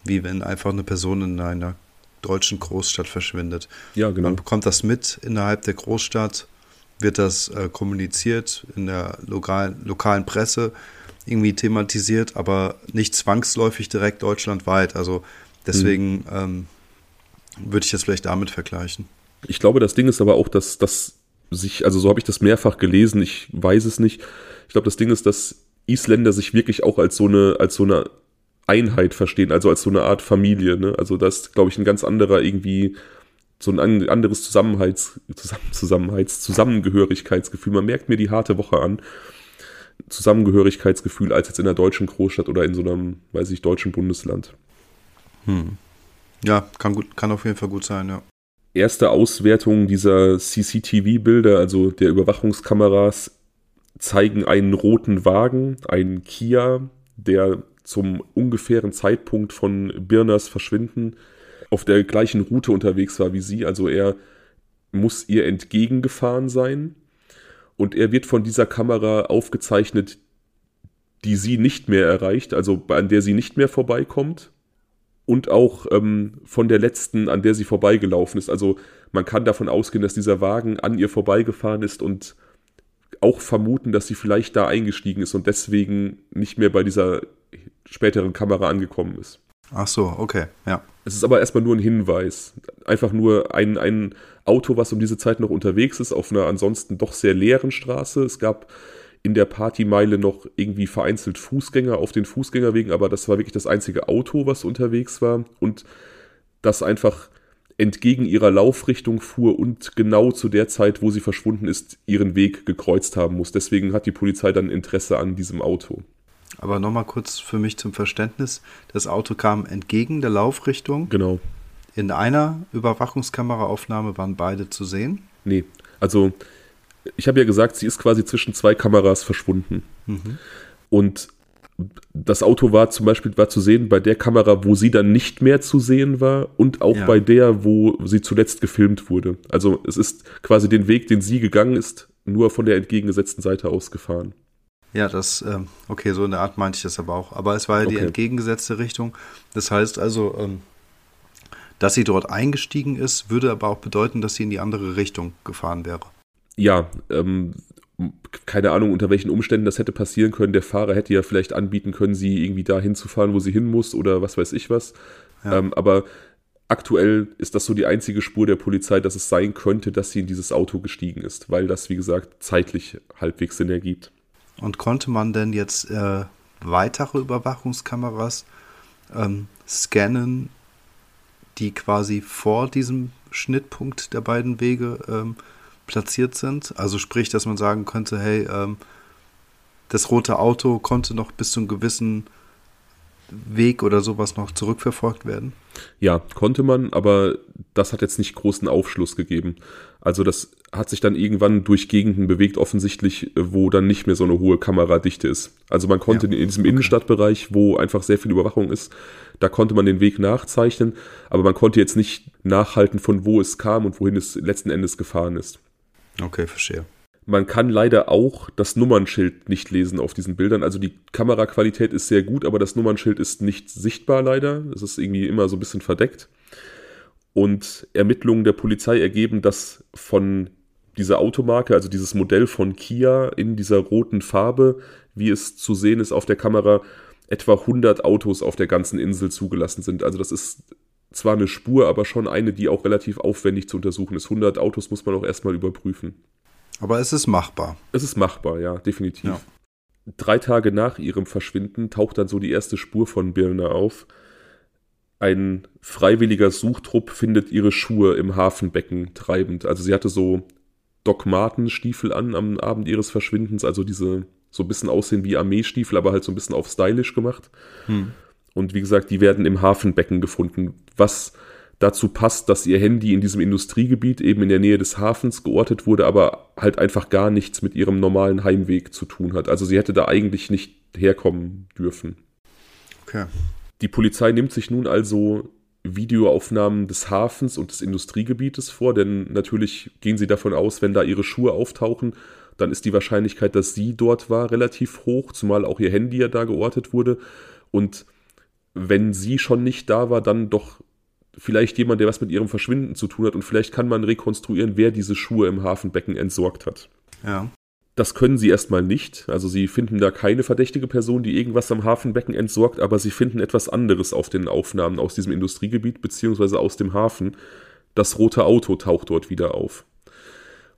wie wenn einfach eine Person in einer deutschen Großstadt verschwindet. Ja, genau. Man bekommt das mit innerhalb der Großstadt, wird das äh, kommuniziert in der lokalen, lokalen Presse irgendwie thematisiert, aber nicht zwangsläufig direkt deutschlandweit. Also deswegen mhm. ähm, würde ich das vielleicht damit vergleichen. Ich glaube, das Ding ist aber auch, dass das sich, also so habe ich das mehrfach gelesen, ich weiß es nicht. Ich glaube, das Ding ist, dass Isländer sich wirklich auch als so eine, als so eine Einheit verstehen, also als so eine Art Familie. Ne? Also das ist, glaube ich, ein ganz anderer irgendwie so ein anderes Zusammenhalts, Zusammenhalts, Zusammengehörigkeitsgefühl. Man merkt mir die harte Woche an. Zusammengehörigkeitsgefühl als jetzt in einer deutschen Großstadt oder in so einem, weiß ich, deutschen Bundesland. Hm. Ja, kann, gut, kann auf jeden Fall gut sein, ja. Erste Auswertungen dieser CCTV-Bilder, also der Überwachungskameras, zeigen einen roten Wagen, einen Kia, der zum ungefähren Zeitpunkt von Birners Verschwinden auf der gleichen Route unterwegs war wie sie. Also er muss ihr entgegengefahren sein und er wird von dieser Kamera aufgezeichnet, die sie nicht mehr erreicht, also an der sie nicht mehr vorbeikommt. und auch ähm, von der letzten, an der sie vorbeigelaufen ist. Also man kann davon ausgehen, dass dieser Wagen an ihr vorbeigefahren ist und auch vermuten, dass sie vielleicht da eingestiegen ist und deswegen nicht mehr bei dieser späteren Kamera angekommen ist. Ach so, okay, ja. Es ist aber erstmal nur ein Hinweis. Einfach nur ein, ein Auto, was um diese Zeit noch unterwegs ist, auf einer ansonsten doch sehr leeren Straße. Es gab in der Partymeile noch irgendwie vereinzelt Fußgänger auf den Fußgängerwegen, aber das war wirklich das einzige Auto, was unterwegs war und das einfach entgegen ihrer Laufrichtung fuhr und genau zu der Zeit, wo sie verschwunden ist, ihren Weg gekreuzt haben muss. Deswegen hat die Polizei dann Interesse an diesem Auto. Aber nochmal kurz für mich zum Verständnis. Das Auto kam entgegen der Laufrichtung. Genau. In einer Überwachungskameraaufnahme waren beide zu sehen? Nee, also ich habe ja gesagt, sie ist quasi zwischen zwei Kameras verschwunden. Mhm. Und das Auto war zum Beispiel war zu sehen bei der Kamera, wo sie dann nicht mehr zu sehen war und auch ja. bei der, wo sie zuletzt gefilmt wurde. Also es ist quasi den Weg, den sie gegangen ist, nur von der entgegengesetzten Seite aus gefahren. Ja, das, ähm, okay, so in der Art meinte ich das aber auch. Aber es war ja die entgegengesetzte Richtung. Das heißt also, ähm, dass sie dort eingestiegen ist, würde aber auch bedeuten, dass sie in die andere Richtung gefahren wäre ja, ähm, keine Ahnung, unter welchen Umständen das hätte passieren können. Der Fahrer hätte ja vielleicht anbieten können, sie irgendwie da hinzufahren, wo sie hin muss oder was weiß ich was. Ja. Ähm, aber aktuell ist das so die einzige Spur der Polizei, dass es sein könnte, dass sie in dieses Auto gestiegen ist, weil das, wie gesagt, zeitlich halbwegs Sinn ergibt. Und konnte man denn jetzt äh, weitere Überwachungskameras ähm, scannen, die quasi vor diesem Schnittpunkt der beiden Wege ähm, platziert sind. Also sprich, dass man sagen könnte, hey, ähm, das rote Auto konnte noch bis zu einem gewissen Weg oder sowas noch zurückverfolgt werden? Ja, konnte man, aber das hat jetzt nicht großen Aufschluss gegeben. Also das hat sich dann irgendwann durch Gegenden bewegt, offensichtlich, wo dann nicht mehr so eine hohe Kameradichte ist. Also man konnte ja, in diesem okay. Innenstadtbereich, wo einfach sehr viel Überwachung ist, da konnte man den Weg nachzeichnen, aber man konnte jetzt nicht nachhalten, von wo es kam und wohin es letzten Endes gefahren ist. Okay, verstehe. Man kann leider auch das Nummernschild nicht lesen auf diesen Bildern. Also die Kameraqualität ist sehr gut, aber das Nummernschild ist nicht sichtbar leider. Es ist irgendwie immer so ein bisschen verdeckt. Und Ermittlungen der Polizei ergeben, dass von dieser Automarke, also dieses Modell von Kia in dieser roten Farbe, wie es zu sehen ist auf der Kamera, etwa 100 Autos auf der ganzen Insel zugelassen sind. Also das ist zwar eine Spur, aber schon eine, die auch relativ aufwendig zu untersuchen ist. 100 Autos muss man auch erstmal überprüfen. Aber es ist machbar. Es ist machbar, ja, definitiv. Ja. Drei Tage nach ihrem Verschwinden taucht dann so die erste Spur von Birna auf. Ein freiwilliger Suchtrupp findet ihre Schuhe im Hafenbecken treibend. Also sie hatte so Doc Marten Stiefel an am Abend ihres Verschwindens, also diese so ein bisschen aussehen wie Armeestiefel, aber halt so ein bisschen auf stylisch gemacht. Hm. Und wie gesagt, die werden im Hafenbecken gefunden, was dazu passt, dass ihr Handy in diesem Industriegebiet eben in der Nähe des Hafens geortet wurde, aber halt einfach gar nichts mit ihrem normalen Heimweg zu tun hat. Also sie hätte da eigentlich nicht herkommen dürfen. Okay. Die Polizei nimmt sich nun also Videoaufnahmen des Hafens und des Industriegebietes vor, denn natürlich gehen sie davon aus, wenn da ihre Schuhe auftauchen, dann ist die Wahrscheinlichkeit, dass sie dort war, relativ hoch, zumal auch ihr Handy ja da geortet wurde. Und wenn sie schon nicht da war, dann doch vielleicht jemand, der was mit ihrem Verschwinden zu tun hat und vielleicht kann man rekonstruieren, wer diese Schuhe im Hafenbecken entsorgt hat. Ja. Das können sie erstmal nicht. Also sie finden da keine verdächtige Person, die irgendwas am Hafenbecken entsorgt, aber sie finden etwas anderes auf den Aufnahmen aus diesem Industriegebiet beziehungsweise aus dem Hafen. Das rote Auto taucht dort wieder auf.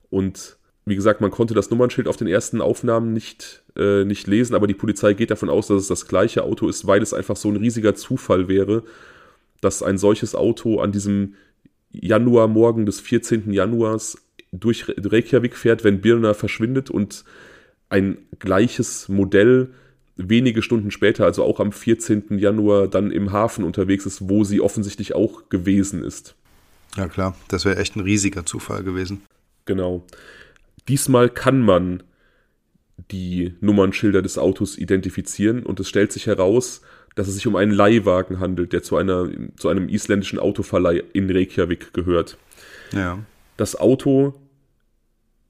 Und wie gesagt, man konnte das Nummernschild auf den ersten Aufnahmen nicht, äh, nicht lesen, aber die Polizei geht davon aus, dass es das gleiche Auto ist, weil es einfach so ein riesiger Zufall wäre, dass ein solches Auto an diesem Januarmorgen des 14. Januars durch Reykjavik fährt, wenn Birna verschwindet und ein gleiches Modell wenige Stunden später, also auch am 14. Januar, dann im Hafen unterwegs ist, wo sie offensichtlich auch gewesen ist. Ja klar, das wäre echt ein riesiger Zufall gewesen. Genau. Diesmal kann man die Nummernschilder des Autos identifizieren und es stellt sich heraus, dass es sich um einen Leihwagen handelt, der zu, einer, zu einem isländischen Autoverleih in Reykjavik gehört. Ja. Das Auto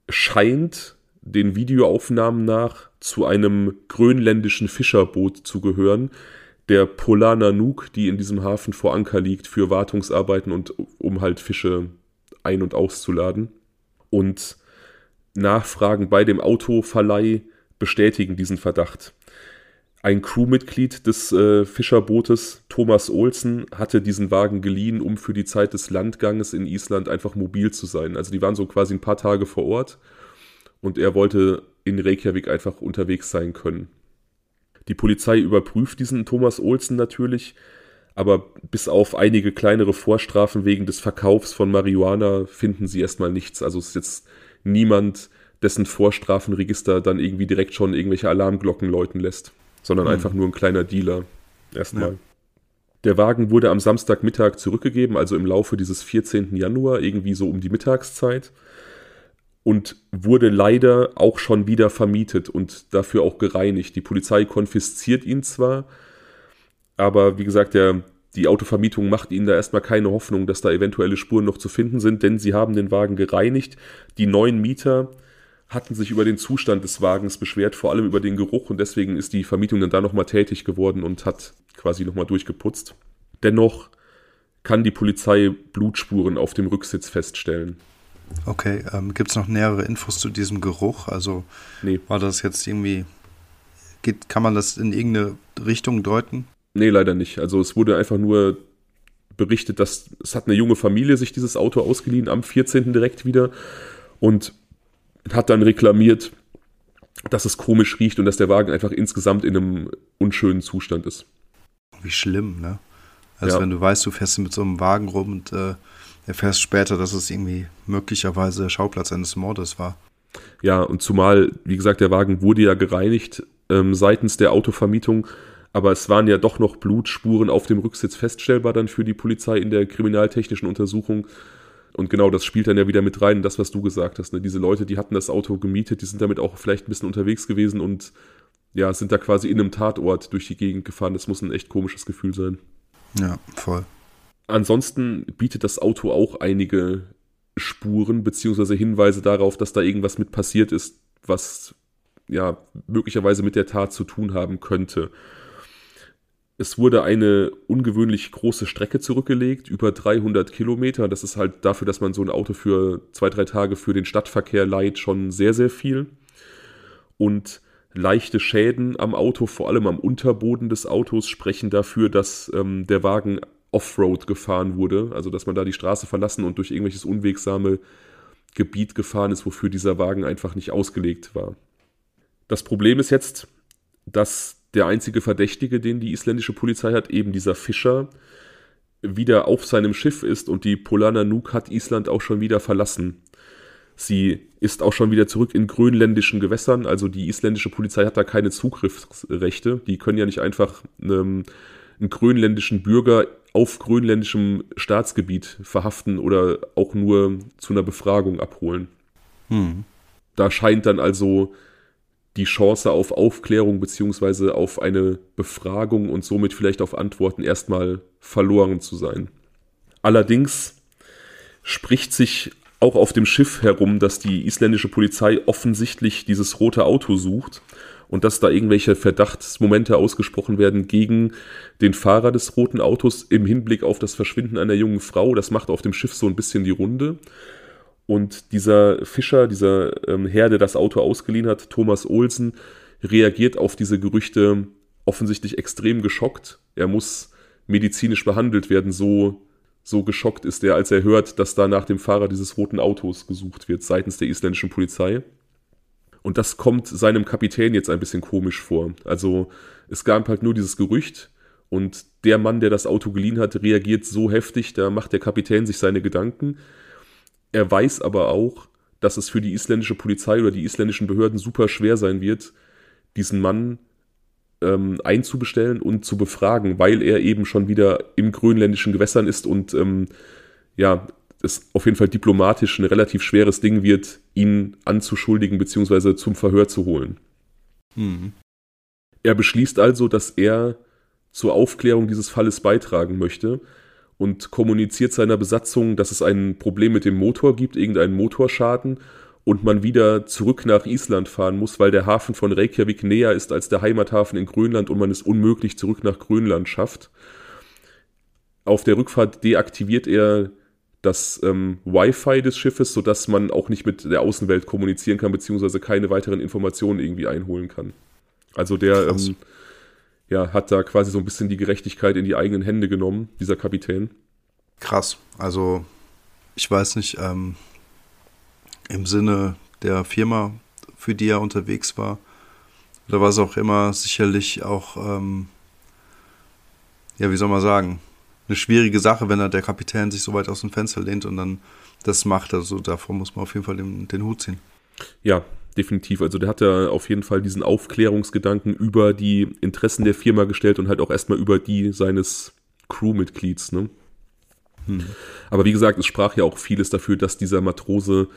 scheint den Videoaufnahmen nach zu einem grönländischen Fischerboot zu gehören, der Polar Nanook, die in diesem Hafen vor Anker liegt, für Wartungsarbeiten und um halt Fische ein- und auszuladen. Und Nachfragen bei dem Autoverleih bestätigen diesen Verdacht. Ein Crewmitglied des äh, Fischerbootes, Thomas Olsen, hatte diesen Wagen geliehen, um für die Zeit des Landganges in Island einfach mobil zu sein. Also die waren so quasi ein paar Tage vor Ort und er wollte in Reykjavik einfach unterwegs sein können. Die Polizei überprüft diesen Thomas Olsen natürlich, aber bis auf einige kleinere Vorstrafen wegen des Verkaufs von Marihuana finden sie erstmal nichts. Also es ist jetzt niemand, dessen Vorstrafenregister dann irgendwie direkt schon irgendwelche Alarmglocken läuten lässt sondern mhm. einfach nur ein kleiner Dealer. Erstmal. Ja. Der Wagen wurde am Samstagmittag zurückgegeben, also im Laufe dieses 14. Januar, irgendwie so um die Mittagszeit. Und wurde leider auch schon wieder vermietet und dafür auch gereinigt. Die Polizei konfisziert ihn zwar, aber wie gesagt, der, die Autovermietung macht ihnen da erstmal keine Hoffnung, dass da eventuelle Spuren noch zu finden sind, denn sie haben den Wagen gereinigt. Die neuen Mieter hatten sich über den Zustand des Wagens beschwert, vor allem über den Geruch und deswegen ist die Vermietung dann da nochmal tätig geworden und hat quasi nochmal durchgeputzt. Dennoch kann die Polizei Blutspuren auf dem Rücksitz feststellen. Okay, ähm, gibt es noch nähere Infos zu diesem Geruch? Also nee. war das jetzt irgendwie, geht, kann man das in irgendeine Richtung deuten? Nee, leider nicht. Also es wurde einfach nur berichtet, dass es hat eine junge Familie sich dieses Auto ausgeliehen am 14. direkt wieder und hat dann reklamiert, dass es komisch riecht und dass der Wagen einfach insgesamt in einem unschönen Zustand ist. Wie schlimm, ne? Also ja. wenn du weißt, du fährst mit so einem Wagen rum und äh, erfährst später, dass es irgendwie möglicherweise Schauplatz eines Mordes war. Ja, und zumal, wie gesagt, der Wagen wurde ja gereinigt ähm, seitens der Autovermietung, aber es waren ja doch noch Blutspuren auf dem Rücksitz feststellbar dann für die Polizei in der kriminaltechnischen Untersuchung. Und genau das spielt dann ja wieder mit rein, das, was du gesagt hast. Ne? Diese Leute, die hatten das Auto gemietet, die sind damit auch vielleicht ein bisschen unterwegs gewesen und ja, sind da quasi in einem Tatort durch die Gegend gefahren. Das muss ein echt komisches Gefühl sein. Ja, voll. Ansonsten bietet das Auto auch einige Spuren beziehungsweise Hinweise darauf, dass da irgendwas mit passiert ist, was ja möglicherweise mit der Tat zu tun haben könnte. Es wurde eine ungewöhnlich große Strecke zurückgelegt, über 300 Kilometer. Das ist halt dafür, dass man so ein Auto für zwei, drei Tage für den Stadtverkehr leiht, schon sehr, sehr viel. Und leichte Schäden am Auto, vor allem am Unterboden des Autos, sprechen dafür, dass ähm, der Wagen Offroad gefahren wurde. Also, dass man da die Straße verlassen und durch irgendwelches unwegsame Gebiet gefahren ist, wofür dieser Wagen einfach nicht ausgelegt war. Das Problem ist jetzt, dass der einzige Verdächtige, den die isländische Polizei hat, eben dieser Fischer, wieder auf seinem Schiff ist und die Polana Nuk hat Island auch schon wieder verlassen. Sie ist auch schon wieder zurück in grönländischen Gewässern, also die isländische Polizei hat da keine Zugriffsrechte. Die können ja nicht einfach ähm, einen grönländischen Bürger auf grönländischem Staatsgebiet verhaften oder auch nur zu einer Befragung abholen. Hm. Da scheint dann also die Chance auf Aufklärung beziehungsweise auf eine Befragung und somit vielleicht auf Antworten erstmal verloren zu sein. Allerdings spricht sich auch auf dem Schiff herum, dass die isländische Polizei offensichtlich dieses rote Auto sucht und dass da irgendwelche Verdachtsmomente ausgesprochen werden gegen den Fahrer des roten Autos im Hinblick auf das Verschwinden einer jungen Frau. Das macht auf dem Schiff so ein bisschen die Runde. Und dieser Fischer, dieser ähm, Herr, der das Auto ausgeliehen hat, Thomas Olsen, reagiert auf diese Gerüchte offensichtlich extrem geschockt. Er muss medizinisch behandelt werden, so, so geschockt ist er, als er hört, dass da nach dem Fahrer dieses roten Autos gesucht wird seitens der isländischen Polizei. Und das kommt seinem Kapitän jetzt ein bisschen komisch vor. Also es gab halt nur dieses Gerücht und der Mann, der das Auto geliehen hat, reagiert so heftig, da macht der Kapitän sich seine Gedanken. Er weiß aber auch, dass es für die isländische Polizei oder die isländischen Behörden super schwer sein wird, diesen Mann ähm, einzubestellen und zu befragen, weil er eben schon wieder im grönländischen Gewässern ist und ähm, ja, es auf jeden Fall diplomatisch ein relativ schweres Ding wird, ihn anzuschuldigen bzw. zum Verhör zu holen. Mhm. Er beschließt also, dass er zur Aufklärung dieses Falles beitragen möchte und kommuniziert seiner Besatzung, dass es ein Problem mit dem Motor gibt, irgendeinen Motorschaden und man wieder zurück nach Island fahren muss, weil der Hafen von Reykjavik näher ist als der Heimathafen in Grönland und man es unmöglich zurück nach Grönland schafft. Auf der Rückfahrt deaktiviert er das ähm, Wi-Fi des Schiffes, sodass man auch nicht mit der Außenwelt kommunizieren kann, beziehungsweise keine weiteren Informationen irgendwie einholen kann. Also der ähm, ja, hat da quasi so ein bisschen die Gerechtigkeit in die eigenen Hände genommen, dieser Kapitän. Krass. Also, ich weiß nicht, ähm, im Sinne der Firma, für die er unterwegs war, oder was auch immer, sicherlich auch, ähm, ja, wie soll man sagen, eine schwierige Sache, wenn er der Kapitän sich so weit aus dem Fenster lehnt und dann das macht. Also davor muss man auf jeden Fall den, den Hut ziehen. Ja, definitiv. Also der hat ja auf jeden Fall diesen Aufklärungsgedanken über die Interessen der Firma gestellt und halt auch erstmal über die seines Crewmitglieds. Ne? Hm. Aber wie gesagt, es sprach ja auch vieles dafür, dass dieser Matrose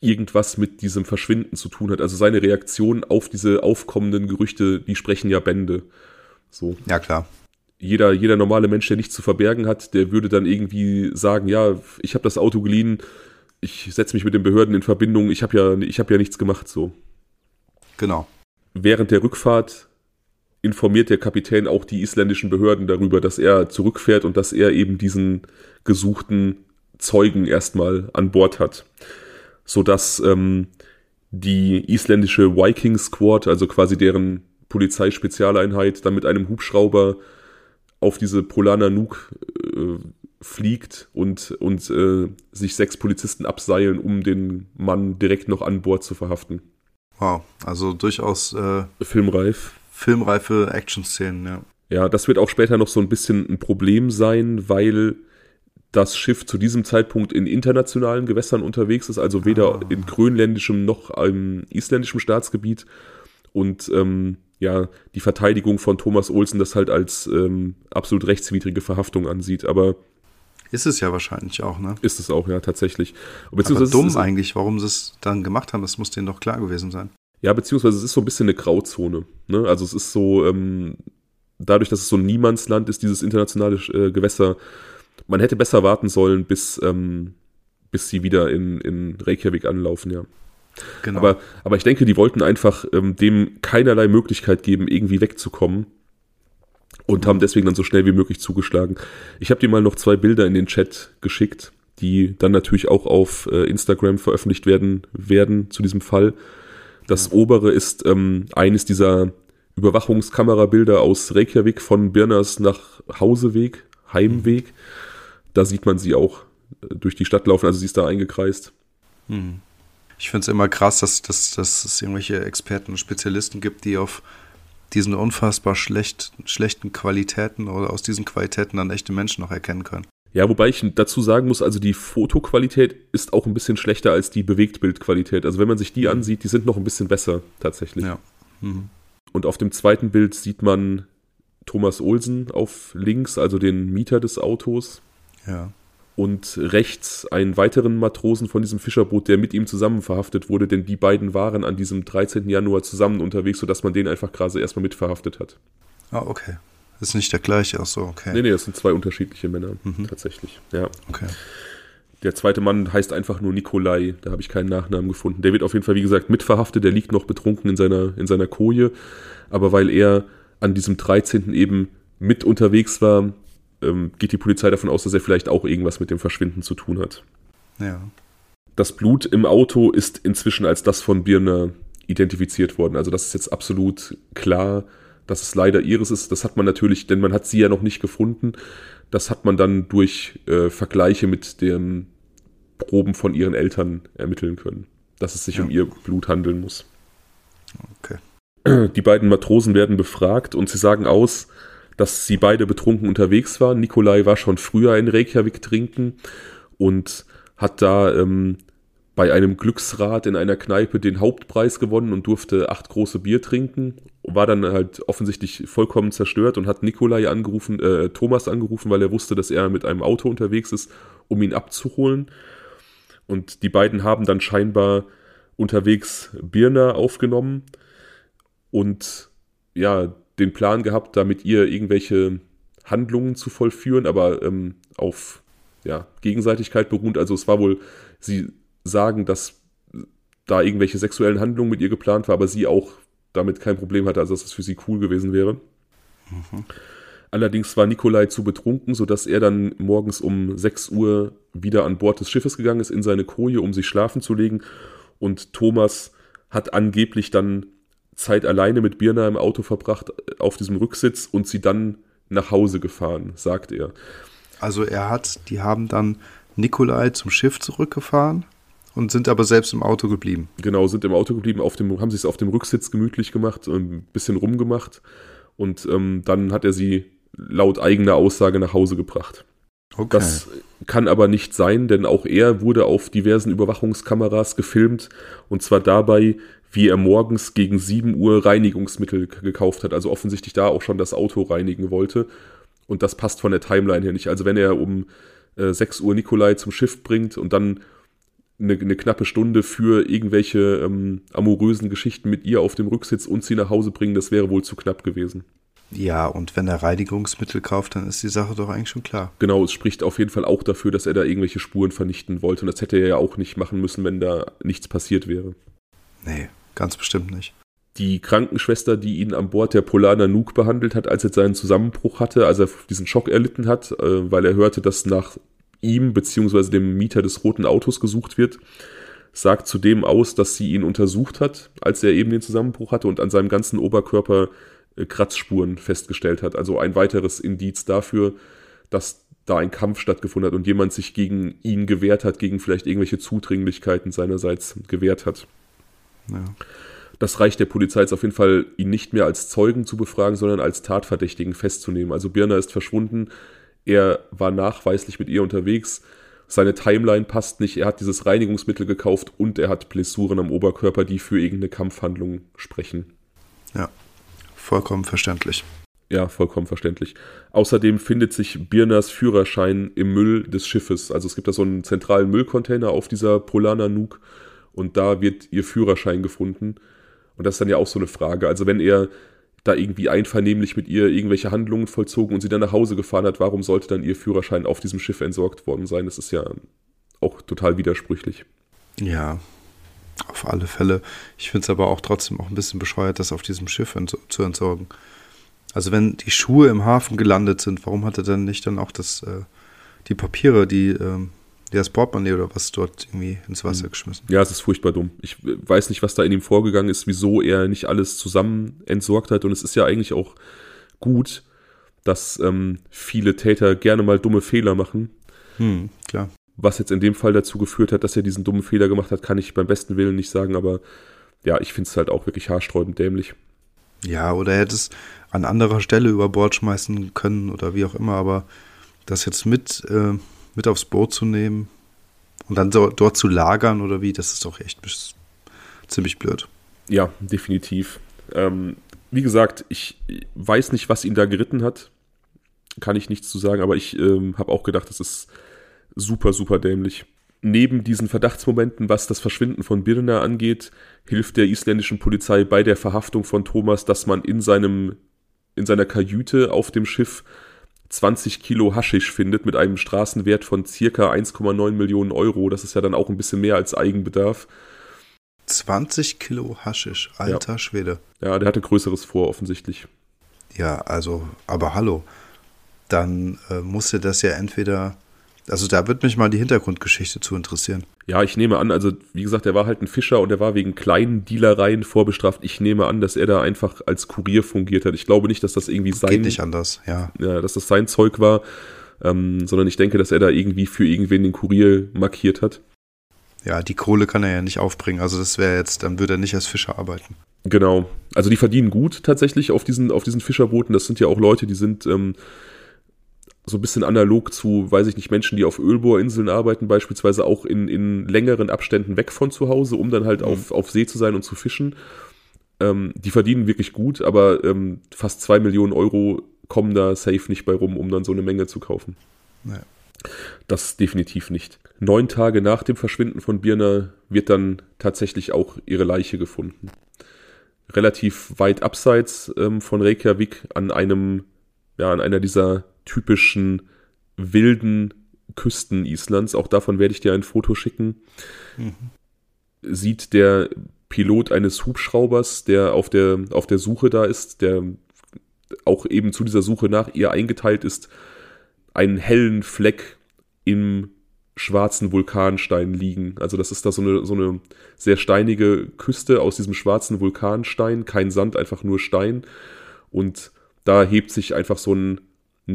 irgendwas mit diesem Verschwinden zu tun hat. Also seine Reaktion auf diese aufkommenden Gerüchte, die sprechen ja Bände. So. Ja, klar. Jeder, jeder normale Mensch, der nichts zu verbergen hat, der würde dann irgendwie sagen, ja, ich habe das Auto geliehen, ich setze mich mit den Behörden in Verbindung, ich habe ja, ich hab ja nichts gemacht so. Genau. Während der Rückfahrt informiert der Kapitän auch die isländischen Behörden darüber, dass er zurückfährt und dass er eben diesen gesuchten Zeugen erstmal an Bord hat. Sodass ähm, die isländische Viking Squad, also quasi deren Polizeispezialeinheit, dann mit einem Hubschrauber auf diese Polana Nuk äh, fliegt und, und äh, sich sechs Polizisten abseilen, um den Mann direkt noch an Bord zu verhaften. Wow, also durchaus äh, filmreif. Filmreife Action-Szenen, ja. Ja, das wird auch später noch so ein bisschen ein Problem sein, weil das Schiff zu diesem Zeitpunkt in internationalen Gewässern unterwegs ist, also weder ah. in grönländischem noch im isländischem Staatsgebiet. Und ähm, ja, die Verteidigung von Thomas Olsen das halt als ähm, absolut rechtswidrige Verhaftung ansieht. Aber ist es ja wahrscheinlich auch, ne? Ist es auch, ja, tatsächlich. Beziehungsweise Aber dumm eigentlich, warum sie es dann gemacht haben, das muss denen doch klar gewesen sein. Ja, beziehungsweise es ist so ein bisschen eine Grauzone. Ne? Also es ist so, ähm, dadurch, dass es so ein Niemandsland ist, dieses internationale äh, Gewässer, man hätte besser warten sollen, bis, ähm, bis sie wieder in, in Reykjavik anlaufen, ja. Genau. Aber, aber ich denke, die wollten einfach ähm, dem keinerlei Möglichkeit geben, irgendwie wegzukommen und haben deswegen dann so schnell wie möglich zugeschlagen. Ich habe dir mal noch zwei Bilder in den Chat geschickt, die dann natürlich auch auf äh, Instagram veröffentlicht werden werden zu diesem Fall. Das ja. obere ist ähm, eines dieser Überwachungskamerabilder aus Reykjavik von Birners nach Hauseweg, Heimweg. Mhm. Da sieht man sie auch äh, durch die Stadt laufen, also sie ist da eingekreist. Mhm. Ich finde es immer krass, dass, dass, dass es irgendwelche Experten und Spezialisten gibt, die auf diesen unfassbar schlecht, schlechten Qualitäten oder aus diesen Qualitäten dann echte Menschen noch erkennen können. Ja, wobei ich dazu sagen muss, also die Fotoqualität ist auch ein bisschen schlechter als die Bewegtbildqualität. Also wenn man sich die mhm. ansieht, die sind noch ein bisschen besser tatsächlich. Ja. Mhm. Und auf dem zweiten Bild sieht man Thomas Olsen auf links, also den Mieter des Autos. Ja und rechts einen weiteren Matrosen von diesem Fischerboot, der mit ihm zusammen verhaftet wurde, denn die beiden waren an diesem 13. Januar zusammen unterwegs, sodass man den einfach gerade erstmal mit verhaftet hat. Ah, okay. Ist nicht der gleiche, ach so, okay. Nee, nee, das sind zwei unterschiedliche Männer, mhm. tatsächlich, ja. Okay. Der zweite Mann heißt einfach nur Nikolai, da habe ich keinen Nachnamen gefunden. Der wird auf jeden Fall, wie gesagt, mitverhaftet, der liegt noch betrunken in seiner, in seiner Koje, aber weil er an diesem 13. eben mit unterwegs war, ähm, geht die Polizei davon aus, dass er vielleicht auch irgendwas mit dem Verschwinden zu tun hat. Ja. Das Blut im Auto ist inzwischen als das von Birne identifiziert worden. Also das ist jetzt absolut klar, dass es leider ihres ist. Das hat man natürlich, denn man hat sie ja noch nicht gefunden. Das hat man dann durch äh, Vergleiche mit den Proben von ihren Eltern ermitteln können, dass es sich ja. um ihr Blut handeln muss. Okay. Die beiden Matrosen werden befragt und sie sagen aus, dass sie beide betrunken unterwegs waren. Nikolai war schon früher in Reykjavik trinken und hat da ähm, bei einem Glücksrad in einer Kneipe den Hauptpreis gewonnen und durfte acht große Bier trinken. War dann halt offensichtlich vollkommen zerstört und hat Nikolai angerufen, äh, Thomas angerufen, weil er wusste, dass er mit einem Auto unterwegs ist, um ihn abzuholen. Und die beiden haben dann scheinbar unterwegs Birna aufgenommen und ja, den Plan gehabt, da mit ihr irgendwelche Handlungen zu vollführen, aber ähm, auf ja, Gegenseitigkeit beruht. Also es war wohl, sie sagen, dass da irgendwelche sexuellen Handlungen mit ihr geplant war, aber sie auch damit kein Problem hatte, also dass es für sie cool gewesen wäre. Mhm. Allerdings war Nikolai zu betrunken, sodass er dann morgens um 6 Uhr wieder an Bord des Schiffes gegangen ist, in seine Koje, um sich schlafen zu legen. Und Thomas hat angeblich dann Zeit alleine mit Birna im Auto verbracht, äh, auf diesem Rücksitz und sie dann nach Hause gefahren, sagt er. Also er hat, die haben dann Nikolai zum Schiff zurückgefahren und sind aber selbst im Auto geblieben. Genau, sind im Auto geblieben, auf dem, haben sich es auf dem Rücksitz gemütlich gemacht, ein bisschen rumgemacht und ähm, dann hat er sie laut eigener Aussage nach Hause gebracht. Okay. Das kann aber nicht sein, denn auch er wurde auf diversen Überwachungskameras gefilmt und zwar dabei, wie er morgens gegen 7 Uhr Reinigungsmittel gekauft hat. Also offensichtlich da auch schon das Auto reinigen wollte. Und das passt von der Timeline her nicht. Also wenn er um äh, 6 Uhr Nikolai zum Schiff bringt und dann eine, eine knappe Stunde für irgendwelche ähm, amorösen Geschichten mit ihr auf dem Rücksitz und sie nach Hause bringen, das wäre wohl zu knapp gewesen. Ja, und wenn er Reinigungsmittel kauft, dann ist die Sache doch eigentlich schon klar. Genau, es spricht auf jeden Fall auch dafür, dass er da irgendwelche Spuren vernichten wollte. Und das hätte er ja auch nicht machen müssen, wenn da nichts passiert wäre. Nee, ganz bestimmt nicht. Die Krankenschwester, die ihn an Bord der Polar Nanook behandelt hat, als er seinen Zusammenbruch hatte, als er diesen Schock erlitten hat, äh, weil er hörte, dass nach ihm bzw. dem Mieter des roten Autos gesucht wird, sagt zudem aus, dass sie ihn untersucht hat, als er eben den Zusammenbruch hatte und an seinem ganzen Oberkörper äh, Kratzspuren festgestellt hat. Also ein weiteres Indiz dafür, dass da ein Kampf stattgefunden hat und jemand sich gegen ihn gewehrt hat, gegen vielleicht irgendwelche Zudringlichkeiten seinerseits gewehrt hat. Ja. Das reicht der Polizei jetzt auf jeden Fall, ihn nicht mehr als Zeugen zu befragen, sondern als Tatverdächtigen festzunehmen. Also Birner ist verschwunden, er war nachweislich mit ihr unterwegs, seine Timeline passt nicht, er hat dieses Reinigungsmittel gekauft und er hat Blessuren am Oberkörper, die für irgendeine Kampfhandlung sprechen. Ja. Vollkommen verständlich. Ja, vollkommen verständlich. Außerdem findet sich Birnas Führerschein im Müll des Schiffes. Also es gibt da so einen zentralen Müllcontainer auf dieser Polana Nuke und da wird ihr Führerschein gefunden. Und das ist dann ja auch so eine Frage. Also wenn er da irgendwie einvernehmlich mit ihr irgendwelche Handlungen vollzogen und sie dann nach Hause gefahren hat, warum sollte dann ihr Führerschein auf diesem Schiff entsorgt worden sein? Das ist ja auch total widersprüchlich. Ja, auf alle Fälle. Ich finde es aber auch trotzdem auch ein bisschen bescheuert, das auf diesem Schiff ent zu entsorgen. Also wenn die Schuhe im Hafen gelandet sind, warum hat er dann nicht dann auch das, äh, die Papiere, die, äh, das Portemonnaie oder was dort irgendwie ins Wasser mhm. geschmissen? Ja, es ist furchtbar dumm. Ich weiß nicht, was da in ihm vorgegangen ist, wieso er nicht alles zusammen entsorgt hat. Und es ist ja eigentlich auch gut, dass ähm, viele Täter gerne mal dumme Fehler machen. Hm, klar. Was jetzt in dem Fall dazu geführt hat, dass er diesen dummen Fehler gemacht hat, kann ich beim besten Willen nicht sagen, aber ja, ich finde es halt auch wirklich haarsträubend dämlich. Ja, oder er hätte es an anderer Stelle über Bord schmeißen können oder wie auch immer, aber das jetzt mit, äh, mit aufs Boot zu nehmen und dann so, dort zu lagern oder wie, das ist doch echt ziemlich blöd. Ja, definitiv. Ähm, wie gesagt, ich weiß nicht, was ihn da geritten hat. Kann ich nichts zu sagen, aber ich ähm, habe auch gedacht, das ist super, super dämlich. Neben diesen Verdachtsmomenten, was das Verschwinden von Birna angeht, hilft der isländischen Polizei bei der Verhaftung von Thomas, dass man in seinem, in seiner Kajüte auf dem Schiff 20 Kilo Haschisch findet mit einem Straßenwert von circa 1,9 Millionen Euro. Das ist ja dann auch ein bisschen mehr als Eigenbedarf. 20 Kilo Haschisch, alter ja. Schwede. Ja, der hatte Größeres vor, offensichtlich. Ja, also, aber hallo. Dann äh, musste das ja entweder also da wird mich mal die Hintergrundgeschichte zu interessieren. Ja, ich nehme an, also wie gesagt, er war halt ein Fischer und er war wegen kleinen Dealereien vorbestraft. Ich nehme an, dass er da einfach als Kurier fungiert hat. Ich glaube nicht, dass das irgendwie sein... Geht nicht anders, ja. Ja, dass das sein Zeug war, ähm, sondern ich denke, dass er da irgendwie für irgendwen den Kurier markiert hat. Ja, die Kohle kann er ja nicht aufbringen. Also das wäre jetzt, dann würde er nicht als Fischer arbeiten. Genau. Also die verdienen gut tatsächlich auf diesen, auf diesen Fischerbooten. Das sind ja auch Leute, die sind... Ähm, so ein bisschen analog zu, weiß ich nicht, Menschen, die auf Ölbohrinseln arbeiten, beispielsweise auch in, in längeren Abständen weg von zu Hause, um dann halt mhm. auf, auf See zu sein und zu fischen. Ähm, die verdienen wirklich gut, aber ähm, fast zwei Millionen Euro kommen da safe nicht bei rum, um dann so eine Menge zu kaufen. Ja. Das definitiv nicht. Neun Tage nach dem Verschwinden von Birna wird dann tatsächlich auch ihre Leiche gefunden. Relativ weit abseits ähm, von Reykjavik an einem, ja, an einer dieser typischen wilden Küsten Islands. Auch davon werde ich dir ein Foto schicken. Mhm. sieht der Pilot eines Hubschraubers, der auf der, auf der Suche da ist, der auch eben zu dieser Suche nach ihr eingeteilt ist, einen hellen Fleck im schwarzen Vulkanstein liegen. Also das ist da so eine, so eine sehr steinige Küste aus diesem schwarzen Vulkanstein, kein Sand, einfach nur Stein. Und da hebt sich einfach so ein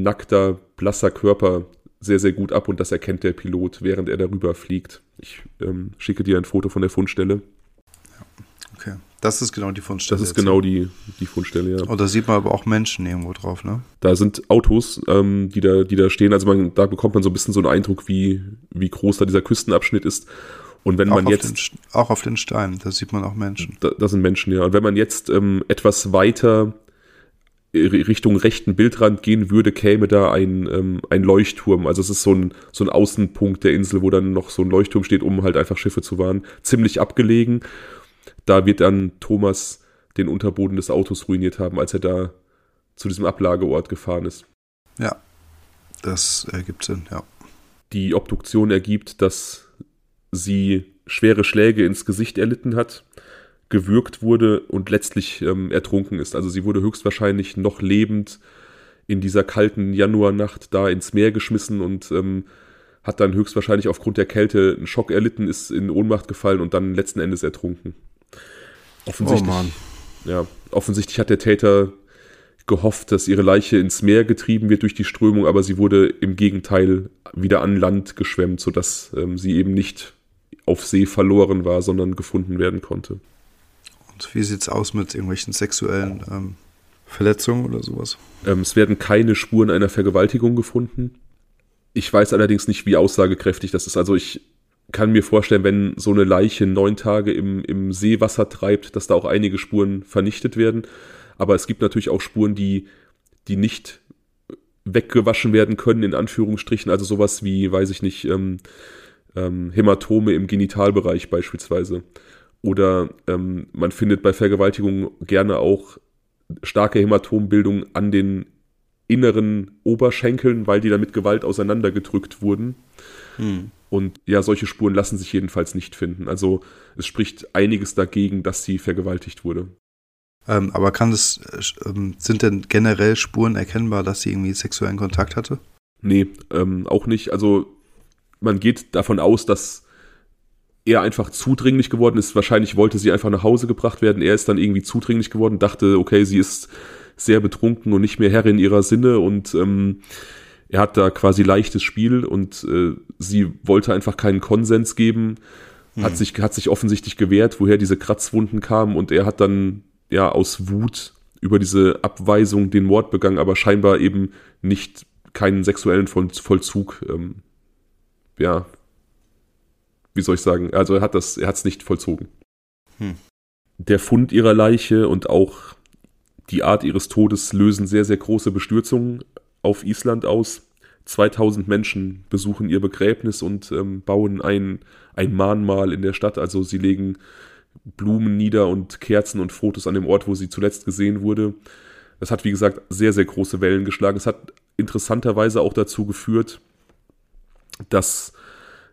nackter, blasser Körper sehr, sehr gut ab und das erkennt der Pilot, während er darüber fliegt. Ich ähm, schicke dir ein Foto von der Fundstelle. Okay, das ist genau die Fundstelle. Das ist genau die, die Fundstelle, ja. Oh, da sieht man aber auch Menschen irgendwo drauf, ne? Da sind Autos, ähm, die, da, die da stehen. Also man, da bekommt man so ein bisschen so einen Eindruck, wie, wie groß da dieser Küstenabschnitt ist. Und wenn auch man jetzt. Den, auch auf den Steinen, da sieht man auch Menschen. Da, da sind Menschen, ja. Und wenn man jetzt ähm, etwas weiter Richtung rechten Bildrand gehen würde, käme da ein, ähm, ein Leuchtturm. Also es ist so ein, so ein Außenpunkt der Insel, wo dann noch so ein Leuchtturm steht, um halt einfach Schiffe zu warnen. Ziemlich abgelegen. Da wird dann Thomas den Unterboden des Autos ruiniert haben, als er da zu diesem Ablageort gefahren ist. Ja, das ergibt Sinn, ja. Die Obduktion ergibt, dass sie schwere Schläge ins Gesicht erlitten hat gewürgt wurde und letztlich ähm, ertrunken ist. Also sie wurde höchstwahrscheinlich noch lebend in dieser kalten Januarnacht da ins Meer geschmissen und ähm, hat dann höchstwahrscheinlich aufgrund der Kälte einen Schock erlitten, ist in Ohnmacht gefallen und dann letzten Endes ertrunken. Offensichtlich, oh ja, offensichtlich hat der Täter gehofft, dass ihre Leiche ins Meer getrieben wird durch die Strömung, aber sie wurde im Gegenteil wieder an Land geschwemmt, sodass ähm, sie eben nicht auf See verloren war, sondern gefunden werden konnte. Und wie sieht es aus mit irgendwelchen sexuellen ähm, Verletzungen oder sowas? Ähm, es werden keine Spuren einer Vergewaltigung gefunden. Ich weiß allerdings nicht, wie aussagekräftig das ist. Also ich kann mir vorstellen, wenn so eine Leiche neun Tage im, im Seewasser treibt, dass da auch einige Spuren vernichtet werden. Aber es gibt natürlich auch Spuren, die, die nicht weggewaschen werden können, in Anführungsstrichen. Also sowas wie, weiß ich nicht, ähm, ähm, Hämatome im Genitalbereich beispielsweise. Oder ähm, man findet bei Vergewaltigungen gerne auch starke Hämatombildung an den inneren Oberschenkeln, weil die dann mit Gewalt auseinandergedrückt wurden. Hm. Und ja, solche Spuren lassen sich jedenfalls nicht finden. Also es spricht einiges dagegen, dass sie vergewaltigt wurde. Ähm, aber kann es, ähm, sind denn generell Spuren erkennbar, dass sie irgendwie sexuellen Kontakt hatte? Nee, ähm, auch nicht. Also man geht davon aus, dass er einfach zudringlich geworden ist. Wahrscheinlich wollte sie einfach nach Hause gebracht werden. Er ist dann irgendwie zudringlich geworden, dachte, okay, sie ist sehr betrunken und nicht mehr Herrin ihrer Sinne und ähm, er hat da quasi leichtes Spiel und äh, sie wollte einfach keinen Konsens geben, hm. hat sich hat sich offensichtlich gewehrt, woher diese Kratzwunden kamen und er hat dann ja aus Wut über diese Abweisung den Mord begangen, aber scheinbar eben nicht keinen sexuellen Vollzug ähm, ja wie soll ich sagen, also er hat das, er hat es nicht vollzogen. Hm. Der Fund ihrer Leiche und auch die Art ihres Todes lösen sehr, sehr große Bestürzungen auf Island aus. 2000 Menschen besuchen ihr Begräbnis und ähm, bauen ein, ein Mahnmal in der Stadt. Also sie legen Blumen nieder und Kerzen und Fotos an dem Ort, wo sie zuletzt gesehen wurde. Das hat, wie gesagt, sehr, sehr große Wellen geschlagen. Es hat interessanterweise auch dazu geführt, dass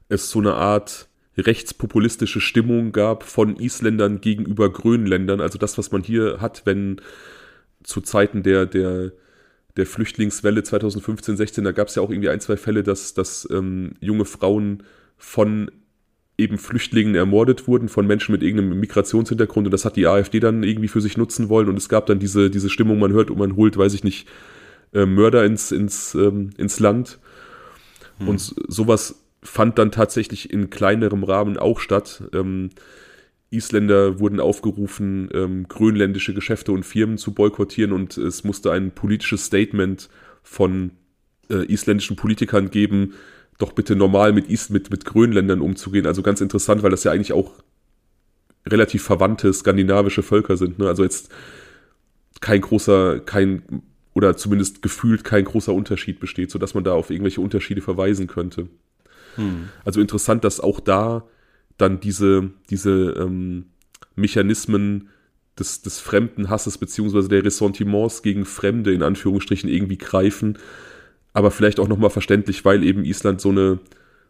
es so eine Art rechtspopulistische Stimmung gab von Isländern gegenüber Grönländern. Also das, was man hier hat, wenn zu Zeiten der, der, der Flüchtlingswelle 2015, 16, da gab es ja auch irgendwie ein, zwei Fälle, dass, dass ähm, junge Frauen von eben Flüchtlingen ermordet wurden, von Menschen mit irgendeinem Migrationshintergrund. Und das hat die AfD dann irgendwie für sich nutzen wollen. Und es gab dann diese, diese Stimmung, man hört und man holt, weiß ich nicht, äh, Mörder ins, ins, ähm, ins Land. Hm. Und sowas fand dann tatsächlich in kleinerem Rahmen auch statt. Ähm, Isländer wurden aufgerufen, ähm, grönländische Geschäfte und Firmen zu boykottieren und es musste ein politisches Statement von äh, isländischen Politikern geben, doch bitte normal mit, Is mit, mit Grönländern umzugehen. Also ganz interessant, weil das ja eigentlich auch relativ verwandte skandinavische Völker sind. Ne? Also jetzt kein großer, kein oder zumindest gefühlt kein großer Unterschied besteht, sodass man da auf irgendwelche Unterschiede verweisen könnte. Hm. Also interessant, dass auch da dann diese, diese ähm, Mechanismen des, des Fremdenhasses beziehungsweise der Ressentiments gegen Fremde in Anführungsstrichen irgendwie greifen. Aber vielleicht auch nochmal verständlich, weil eben Island so eine,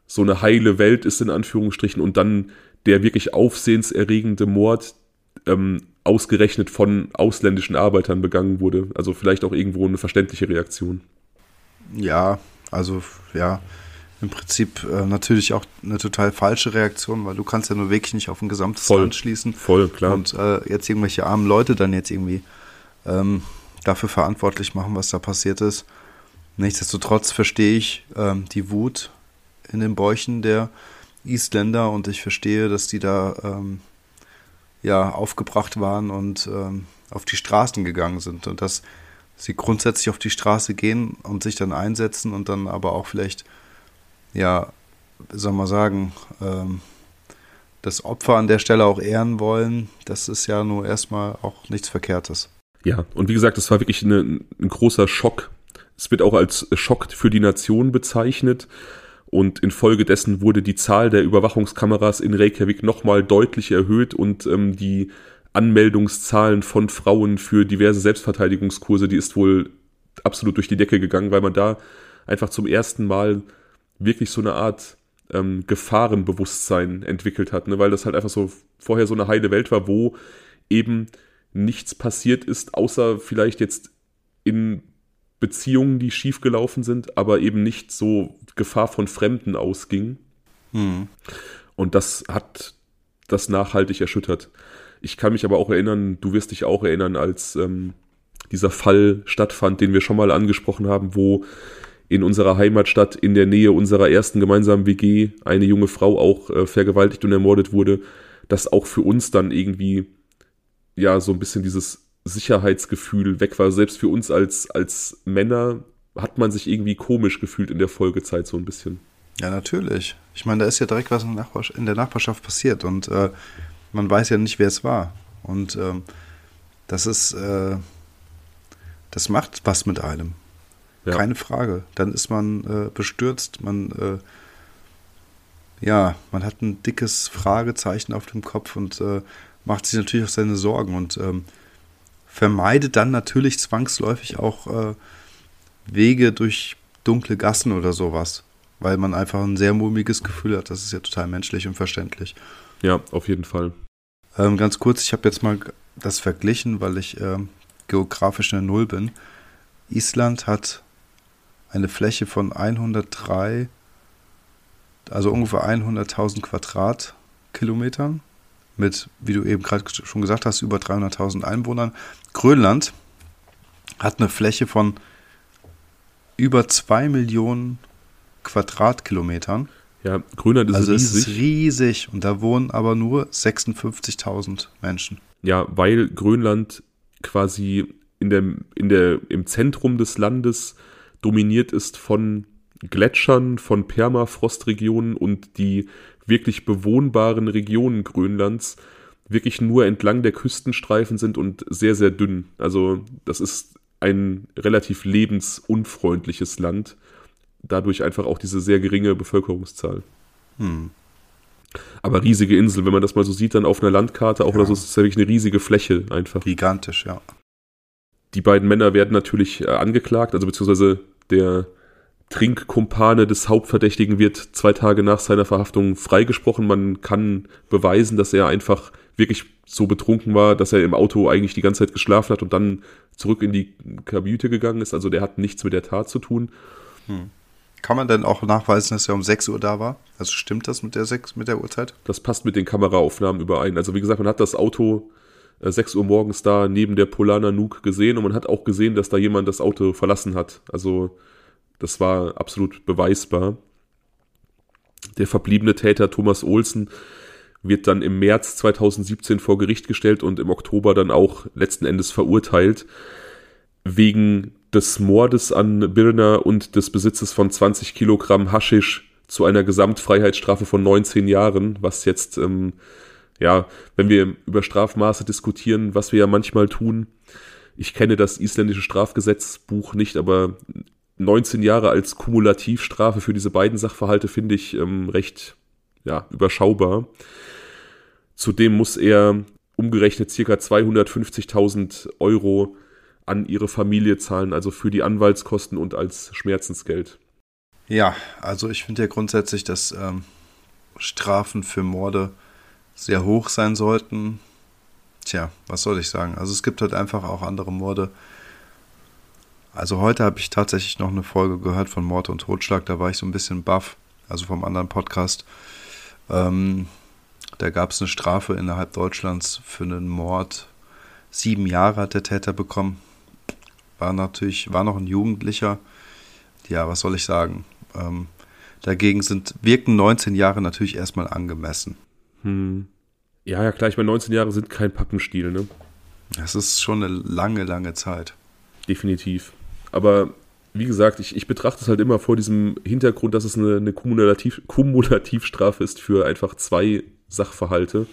so eine heile Welt ist in Anführungsstrichen und dann der wirklich aufsehenserregende Mord ähm, ausgerechnet von ausländischen Arbeitern begangen wurde. Also vielleicht auch irgendwo eine verständliche Reaktion. Ja, also ja, im Prinzip äh, natürlich auch eine total falsche Reaktion, weil du kannst ja nur wirklich nicht auf ein gesamtes voll, Land schließen. Voll, klar. Und äh, jetzt irgendwelche armen Leute dann jetzt irgendwie ähm, dafür verantwortlich machen, was da passiert ist. Nichtsdestotrotz verstehe ich ähm, die Wut in den Bäuchen der Isländer und ich verstehe, dass die da ähm, ja aufgebracht waren und ähm, auf die Straßen gegangen sind und dass sie grundsätzlich auf die Straße gehen und sich dann einsetzen und dann aber auch vielleicht ja, soll man sagen, ähm, das Opfer an der Stelle auch ehren wollen, das ist ja nur erstmal auch nichts Verkehrtes. Ja, und wie gesagt, das war wirklich eine, ein großer Schock. Es wird auch als Schock für die Nation bezeichnet. Und infolgedessen wurde die Zahl der Überwachungskameras in Reykjavik nochmal deutlich erhöht und ähm, die Anmeldungszahlen von Frauen für diverse Selbstverteidigungskurse, die ist wohl absolut durch die Decke gegangen, weil man da einfach zum ersten Mal wirklich so eine Art ähm, Gefahrenbewusstsein entwickelt hat, ne? weil das halt einfach so vorher so eine heile Welt war, wo eben nichts passiert ist, außer vielleicht jetzt in Beziehungen, die schiefgelaufen sind, aber eben nicht so Gefahr von Fremden ausging. Hm. Und das hat das nachhaltig erschüttert. Ich kann mich aber auch erinnern, du wirst dich auch erinnern, als ähm, dieser Fall stattfand, den wir schon mal angesprochen haben, wo in unserer Heimatstadt in der Nähe unserer ersten gemeinsamen WG eine junge Frau auch äh, vergewaltigt und ermordet wurde, dass auch für uns dann irgendwie ja so ein bisschen dieses Sicherheitsgefühl weg war. Selbst für uns als, als Männer hat man sich irgendwie komisch gefühlt in der Folgezeit so ein bisschen. Ja, natürlich. Ich meine, da ist ja direkt was in der, Nachbarschaft, passiert und äh, man weiß ja nicht, wer es war. Und ähm, das ist, äh, das macht was mit einem. Ja. Keine Frage. Dann ist man äh, bestürzt, man, äh, ja, man hat ein dickes Fragezeichen auf dem Kopf und äh, macht sich natürlich auch seine Sorgen und ähm, vermeidet dann natürlich zwangsläufig auch äh, Wege durch dunkle Gassen oder sowas, weil man einfach ein sehr mulmiges Gefühl hat. Das ist ja total menschlich und verständlich. Ja, auf jeden Fall. Ähm, ganz kurz, ich habe jetzt mal das verglichen, weil ich äh, geografisch eine Null bin. Island hat eine Fläche von 103, also ungefähr 100.000 Quadratkilometern mit, wie du eben gerade schon gesagt hast, über 300.000 Einwohnern. Grönland hat eine Fläche von über 2 Millionen Quadratkilometern. Ja, Grönland ist also riesig. ist riesig und da wohnen aber nur 56.000 Menschen. Ja, weil Grönland quasi in der, in der, im Zentrum des Landes dominiert ist von Gletschern, von Permafrostregionen und die wirklich bewohnbaren Regionen Grönlands wirklich nur entlang der Küstenstreifen sind und sehr, sehr dünn. Also das ist ein relativ lebensunfreundliches Land. Dadurch einfach auch diese sehr geringe Bevölkerungszahl. Hm. Aber riesige Insel, wenn man das mal so sieht, dann auf einer Landkarte auch, ja. oder so, ist es wirklich eine riesige Fläche einfach. Gigantisch, ja. Die beiden Männer werden natürlich äh, angeklagt, also beziehungsweise der Trinkkumpane des Hauptverdächtigen wird zwei Tage nach seiner Verhaftung freigesprochen. Man kann beweisen, dass er einfach wirklich so betrunken war, dass er im Auto eigentlich die ganze Zeit geschlafen hat und dann zurück in die Kabüte gegangen ist. Also der hat nichts mit der Tat zu tun. Hm. Kann man denn auch nachweisen, dass er um 6 Uhr da war? Also stimmt das mit der 6, mit der Uhrzeit? Das passt mit den Kameraaufnahmen überein. Also wie gesagt, man hat das Auto 6 äh, Uhr morgens da neben der Polana Nuke gesehen und man hat auch gesehen, dass da jemand das Auto verlassen hat. Also das war absolut beweisbar. Der verbliebene Täter Thomas Olsen wird dann im März 2017 vor Gericht gestellt und im Oktober dann auch letzten Endes verurteilt wegen des Mordes an Birner und des Besitzes von 20 Kilogramm Haschisch zu einer Gesamtfreiheitsstrafe von 19 Jahren, was jetzt ähm, ja, wenn wir über Strafmaße diskutieren, was wir ja manchmal tun, ich kenne das isländische Strafgesetzbuch nicht, aber 19 Jahre als Kumulativstrafe für diese beiden Sachverhalte finde ich ähm, recht ja, überschaubar. Zudem muss er umgerechnet circa 250.000 Euro an ihre Familie zahlen, also für die Anwaltskosten und als Schmerzensgeld. Ja, also ich finde ja grundsätzlich, dass ähm, Strafen für Morde sehr hoch sein sollten. Tja, was soll ich sagen? Also es gibt halt einfach auch andere Morde. Also heute habe ich tatsächlich noch eine Folge gehört von Mord und Totschlag, da war ich so ein bisschen baff, also vom anderen Podcast. Ähm, da gab es eine Strafe innerhalb Deutschlands für einen Mord. Sieben Jahre hat der Täter bekommen. War natürlich, war noch ein Jugendlicher. Ja, was soll ich sagen? Ähm, dagegen sind, wirken 19 Jahre natürlich erstmal angemessen. Hm. Ja, ja, klar, ich meine, 19 Jahre sind kein Pappenstiel, ne? Das ist schon eine lange, lange Zeit. Definitiv. Aber wie gesagt, ich, ich betrachte es halt immer vor diesem Hintergrund, dass es eine, eine Kumulativ, Kumulativstrafe ist für einfach zwei Sachverhalte.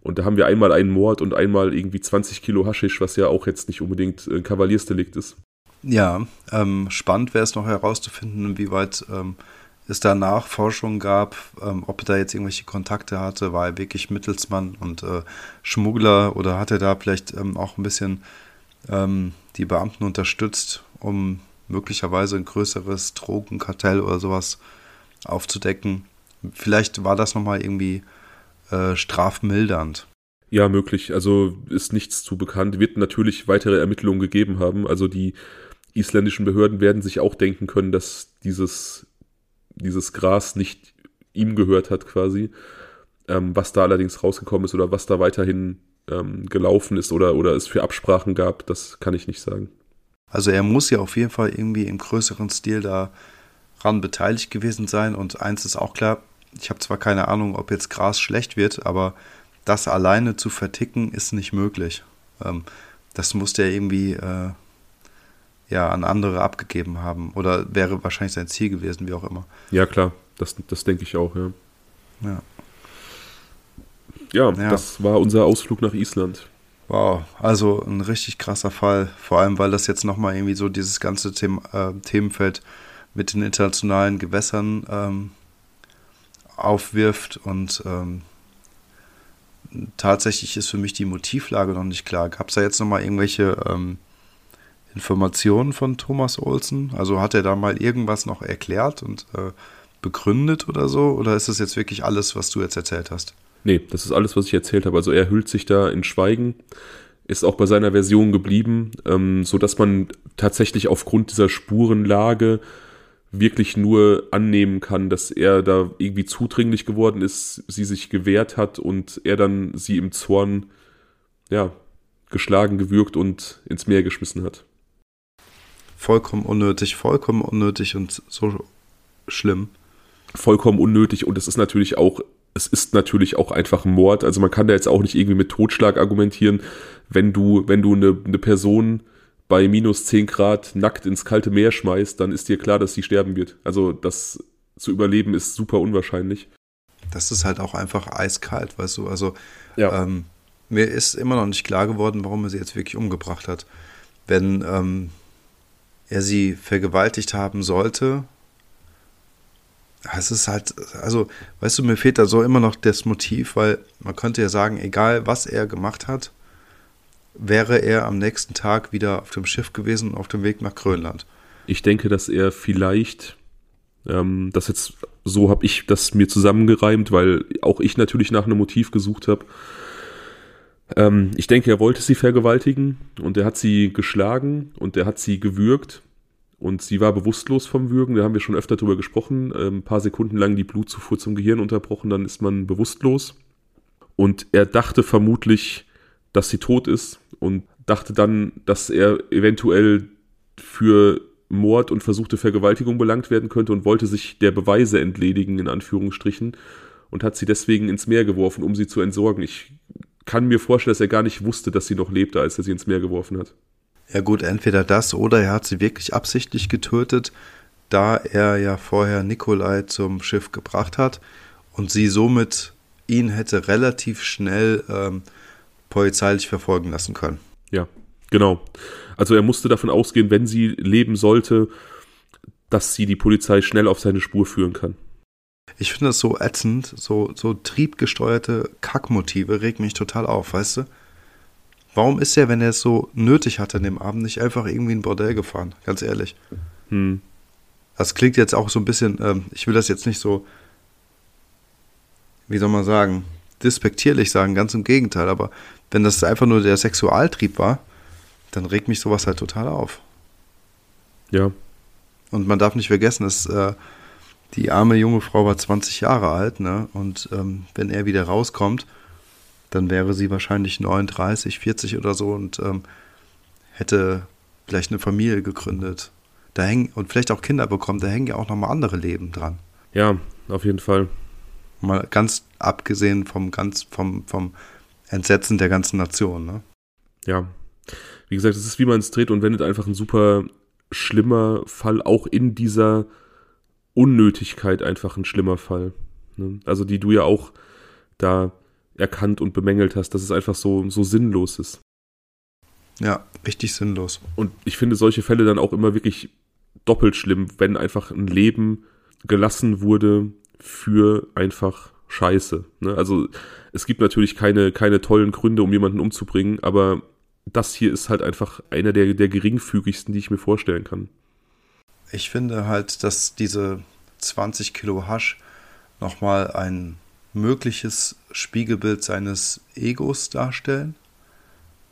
Und da haben wir einmal einen Mord und einmal irgendwie 20 Kilo Haschisch, was ja auch jetzt nicht unbedingt ein Kavaliersdelikt ist. Ja, ähm, spannend wäre es noch herauszufinden, inwieweit ähm, es da Nachforschungen gab, ähm, ob er da jetzt irgendwelche Kontakte hatte, war er wirklich Mittelsmann und äh, Schmuggler oder hat er da vielleicht ähm, auch ein bisschen ähm, die Beamten unterstützt, um möglicherweise ein größeres Drogenkartell oder sowas aufzudecken. Vielleicht war das nochmal irgendwie äh, strafmildernd. Ja, möglich. Also ist nichts zu bekannt. Wird natürlich weitere Ermittlungen gegeben haben. Also die isländischen Behörden werden sich auch denken können, dass dieses, dieses Gras nicht ihm gehört hat quasi. Ähm, was da allerdings rausgekommen ist oder was da weiterhin ähm, gelaufen ist oder, oder es für Absprachen gab, das kann ich nicht sagen. Also er muss ja auf jeden Fall irgendwie im größeren Stil daran beteiligt gewesen sein. Und eins ist auch klar, ich habe zwar keine Ahnung, ob jetzt Gras schlecht wird, aber das alleine zu verticken ist nicht möglich. Ähm, das musste er irgendwie äh, ja, an andere abgegeben haben. Oder wäre wahrscheinlich sein Ziel gewesen, wie auch immer. Ja, klar, das, das denke ich auch, ja. Ja. Ja, ja, das war unser Ausflug nach Island. Wow, also ein richtig krasser Fall. Vor allem, weil das jetzt nochmal irgendwie so dieses ganze Thema, äh, Themenfeld mit den internationalen Gewässern ähm, aufwirft und ähm, tatsächlich ist für mich die Motivlage noch nicht klar. Gab es da jetzt nochmal irgendwelche ähm, Informationen von Thomas Olsen? Also hat er da mal irgendwas noch erklärt und äh, begründet oder so? Oder ist das jetzt wirklich alles, was du jetzt erzählt hast? Nee, das ist alles, was ich erzählt habe. Also er hüllt sich da in Schweigen, ist auch bei seiner Version geblieben, ähm, so dass man tatsächlich aufgrund dieser Spurenlage wirklich nur annehmen kann, dass er da irgendwie zudringlich geworden ist, sie sich gewehrt hat und er dann sie im Zorn, ja, geschlagen, gewürgt und ins Meer geschmissen hat. Vollkommen unnötig, vollkommen unnötig und so schlimm. Vollkommen unnötig und es ist natürlich auch es ist natürlich auch einfach ein Mord. Also man kann da jetzt auch nicht irgendwie mit Totschlag argumentieren, wenn du, wenn du eine, eine Person bei minus 10 Grad nackt ins kalte Meer schmeißt, dann ist dir klar, dass sie sterben wird. Also das zu überleben ist super unwahrscheinlich. Das ist halt auch einfach eiskalt, weißt du. Also ja. ähm, mir ist immer noch nicht klar geworden, warum er sie jetzt wirklich umgebracht hat. Wenn ähm, er sie vergewaltigt haben sollte, es ist halt, also, weißt du, mir fehlt da so immer noch das Motiv, weil man könnte ja sagen, egal was er gemacht hat, wäre er am nächsten Tag wieder auf dem Schiff gewesen, auf dem Weg nach Grönland. Ich denke, dass er vielleicht, ähm, das jetzt, so habe ich das mir zusammengereimt, weil auch ich natürlich nach einem Motiv gesucht habe. Ähm, ich denke, er wollte sie vergewaltigen und er hat sie geschlagen und er hat sie gewürgt und sie war bewusstlos vom Würgen, da haben wir schon öfter drüber gesprochen. Ähm, ein paar Sekunden lang die Blutzufuhr zum Gehirn unterbrochen, dann ist man bewusstlos. Und er dachte vermutlich, dass sie tot ist und dachte dann, dass er eventuell für Mord und versuchte Vergewaltigung belangt werden könnte und wollte sich der Beweise entledigen, in Anführungsstrichen, und hat sie deswegen ins Meer geworfen, um sie zu entsorgen. Ich kann mir vorstellen, dass er gar nicht wusste, dass sie noch lebte, als er sie ins Meer geworfen hat. Ja gut, entweder das oder er hat sie wirklich absichtlich getötet, da er ja vorher Nikolai zum Schiff gebracht hat und sie somit ihn hätte relativ schnell ähm, polizeilich verfolgen lassen können. Ja, genau. Also er musste davon ausgehen, wenn sie leben sollte, dass sie die Polizei schnell auf seine Spur führen kann. Ich finde das so ätzend, so, so triebgesteuerte Kackmotive regt mich total auf, weißt du? Warum ist er, wenn er es so nötig hatte an dem Abend, nicht einfach irgendwie ein Bordell gefahren? Ganz ehrlich. Hm. Das klingt jetzt auch so ein bisschen, ähm, ich will das jetzt nicht so, wie soll man sagen, despektierlich sagen, ganz im Gegenteil. Aber wenn das einfach nur der Sexualtrieb war, dann regt mich sowas halt total auf. Ja. Und man darf nicht vergessen, dass äh, die arme junge Frau war 20 Jahre alt, ne? Und ähm, wenn er wieder rauskommt, dann wäre sie wahrscheinlich 39, 40 oder so und ähm, hätte vielleicht eine Familie gegründet. Da hängen und vielleicht auch Kinder bekommen, da hängen ja auch nochmal andere Leben dran. Ja, auf jeden Fall. Mal ganz abgesehen vom ganz, vom, vom Entsetzen der ganzen Nation, ne? Ja. Wie gesagt, es ist wie man es dreht und wendet einfach ein super schlimmer Fall, auch in dieser Unnötigkeit einfach ein schlimmer Fall. Ne? Also die du ja auch da erkannt und bemängelt hast, dass es einfach so, so sinnlos ist. Ja, richtig sinnlos. Und ich finde solche Fälle dann auch immer wirklich doppelt schlimm, wenn einfach ein Leben gelassen wurde für einfach Scheiße. Ne? Also es gibt natürlich keine, keine tollen Gründe, um jemanden umzubringen, aber das hier ist halt einfach einer der, der geringfügigsten, die ich mir vorstellen kann. Ich finde halt, dass diese 20 Kilo Hasch nochmal ein mögliches Spiegelbild seines Egos darstellen,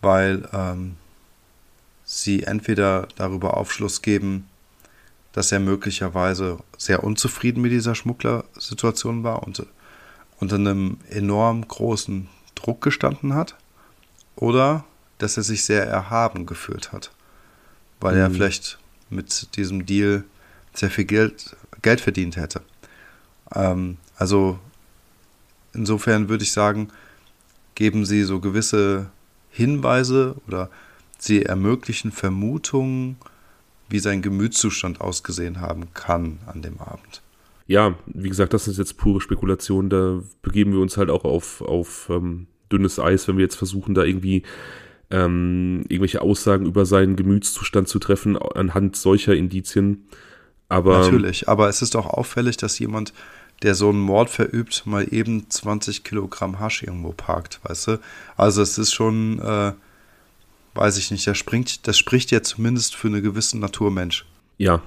weil ähm, sie entweder darüber Aufschluss geben, dass er möglicherweise sehr unzufrieden mit dieser Schmugglersituation war und unter einem enorm großen Druck gestanden hat, oder dass er sich sehr erhaben gefühlt hat, weil mhm. er vielleicht mit diesem Deal sehr viel Geld, Geld verdient hätte. Ähm, also insofern würde ich sagen, geben sie so gewisse Hinweise oder sie ermöglichen Vermutungen, wie sein Gemütszustand ausgesehen haben kann an dem Abend. Ja, wie gesagt, das ist jetzt pure Spekulation. Da begeben wir uns halt auch auf, auf ähm, dünnes Eis, wenn wir jetzt versuchen, da irgendwie ähm, irgendwelche Aussagen über seinen Gemütszustand zu treffen anhand solcher Indizien. Aber natürlich, aber es ist auch auffällig, dass jemand, der so einen Mord verübt, mal eben 20 Kilogramm Hasch irgendwo parkt, weißt du? Also es ist schon, äh, weiß ich nicht, das, springt, das spricht ja zumindest für einen gewissen Naturmensch. Ja,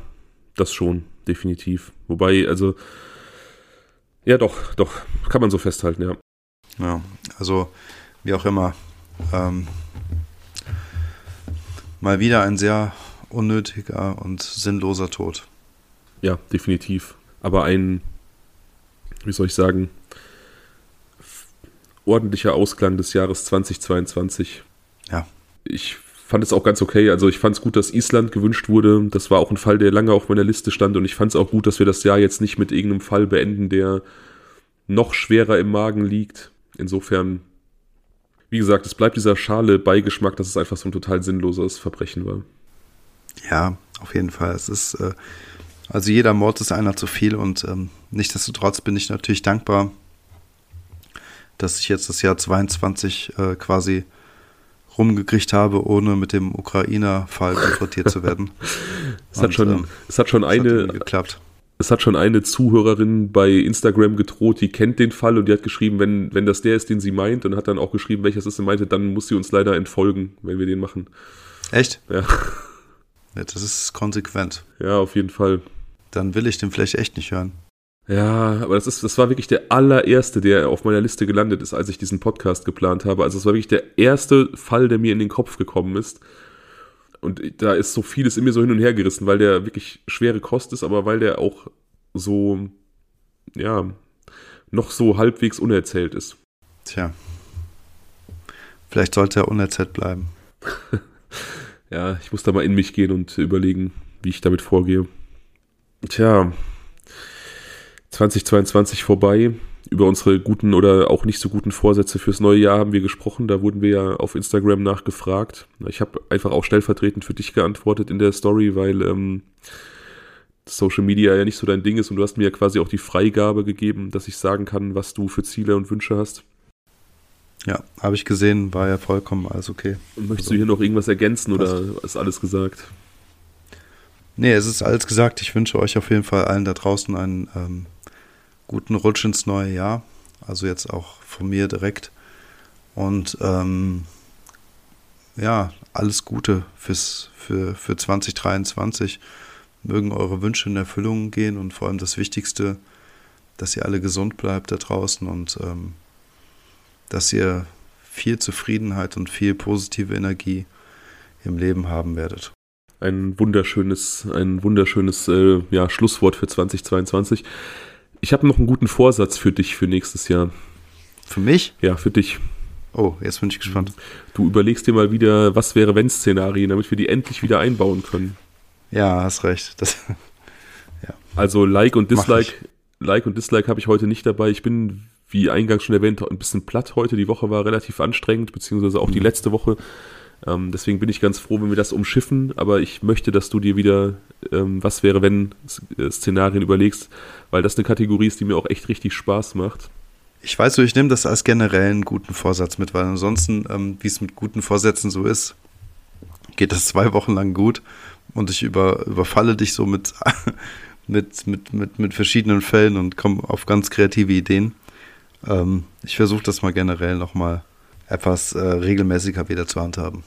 das schon, definitiv. Wobei, also, ja doch, doch, kann man so festhalten, ja. Ja, also wie auch immer. Ähm, mal wieder ein sehr unnötiger und sinnloser Tod. Ja, definitiv. Aber ein, wie soll ich sagen, ordentlicher Ausklang des Jahres 2022. Ja. Ich fand es auch ganz okay. Also ich fand es gut, dass Island gewünscht wurde. Das war auch ein Fall, der lange auf meiner Liste stand. Und ich fand es auch gut, dass wir das Jahr jetzt nicht mit irgendeinem Fall beenden, der noch schwerer im Magen liegt. Insofern wie gesagt, es bleibt dieser schale Beigeschmack, dass es einfach so ein total sinnloses Verbrechen war. Ja, auf jeden Fall. Es ist, äh, also jeder Mord ist einer zu viel und ähm, nichtsdestotrotz bin ich natürlich dankbar, dass ich jetzt das Jahr 22 äh, quasi rumgekriegt habe, ohne mit dem Ukrainer-Fall (laughs) konfrontiert zu werden. es, und, hat schon, ähm, es hat schon eine, hat geklappt es hat schon eine Zuhörerin bei Instagram gedroht, die kennt den Fall und die hat geschrieben, wenn, wenn das der ist, den sie meint, und hat dann auch geschrieben, welches ist sie meinte, dann muss sie uns leider entfolgen, wenn wir den machen. Echt? Ja. ja. Das ist konsequent. Ja, auf jeden Fall. Dann will ich den vielleicht echt nicht hören. Ja, aber das ist, das war wirklich der allererste, der auf meiner Liste gelandet ist, als ich diesen Podcast geplant habe. Also es war wirklich der erste Fall, der mir in den Kopf gekommen ist. Und da ist so vieles in mir so hin und her gerissen, weil der wirklich schwere Kost ist, aber weil der auch so, ja, noch so halbwegs unerzählt ist. Tja. Vielleicht sollte er unerzählt bleiben. (laughs) ja, ich muss da mal in mich gehen und überlegen, wie ich damit vorgehe. Tja, 2022 vorbei über unsere guten oder auch nicht so guten Vorsätze fürs neue Jahr haben wir gesprochen. Da wurden wir ja auf Instagram nachgefragt. Ich habe einfach auch stellvertretend für dich geantwortet in der Story, weil ähm, Social Media ja nicht so dein Ding ist und du hast mir ja quasi auch die Freigabe gegeben, dass ich sagen kann, was du für Ziele und Wünsche hast. Ja, habe ich gesehen, war ja vollkommen alles okay. Und möchtest also, du hier noch irgendwas ergänzen oder ist alles gesagt? Nee, es ist alles gesagt. Ich wünsche euch auf jeden Fall allen da draußen einen ähm, guten Rutsch ins neue Jahr. Also jetzt auch von mir direkt. Und ähm, ja, alles Gute fürs, für, für 2023. Mögen eure Wünsche in Erfüllung gehen und vor allem das Wichtigste, dass ihr alle gesund bleibt da draußen und ähm, dass ihr viel Zufriedenheit und viel positive Energie im Leben haben werdet. Ein wunderschönes, ein wunderschönes äh, ja, Schlusswort für 2022. Ich habe noch einen guten Vorsatz für dich für nächstes Jahr. Für mich? Ja, für dich. Oh, jetzt bin ich gespannt. Du überlegst dir mal wieder, was wäre wenn Szenarien, damit wir die endlich wieder einbauen können. Ja, hast recht. Das, (laughs) ja. Also Like und Dislike, Like und Dislike habe ich heute nicht dabei. Ich bin, wie eingangs schon erwähnt, ein bisschen platt heute. Die Woche war relativ anstrengend, beziehungsweise auch die mhm. letzte Woche. Ähm, deswegen bin ich ganz froh, wenn wir das umschiffen. Aber ich möchte, dass du dir wieder, ähm, was wäre wenn äh, Szenarien überlegst, weil das eine Kategorie ist, die mir auch echt richtig Spaß macht. Ich weiß so, ich nehme das als generellen guten Vorsatz mit, weil ansonsten, ähm, wie es mit guten Vorsätzen so ist, geht das zwei Wochen lang gut und ich über, überfalle dich so mit, (laughs) mit, mit, mit, mit verschiedenen Fällen und komme auf ganz kreative Ideen. Ähm, ich versuche das mal generell nochmal etwas äh, regelmäßiger wieder zu handhaben.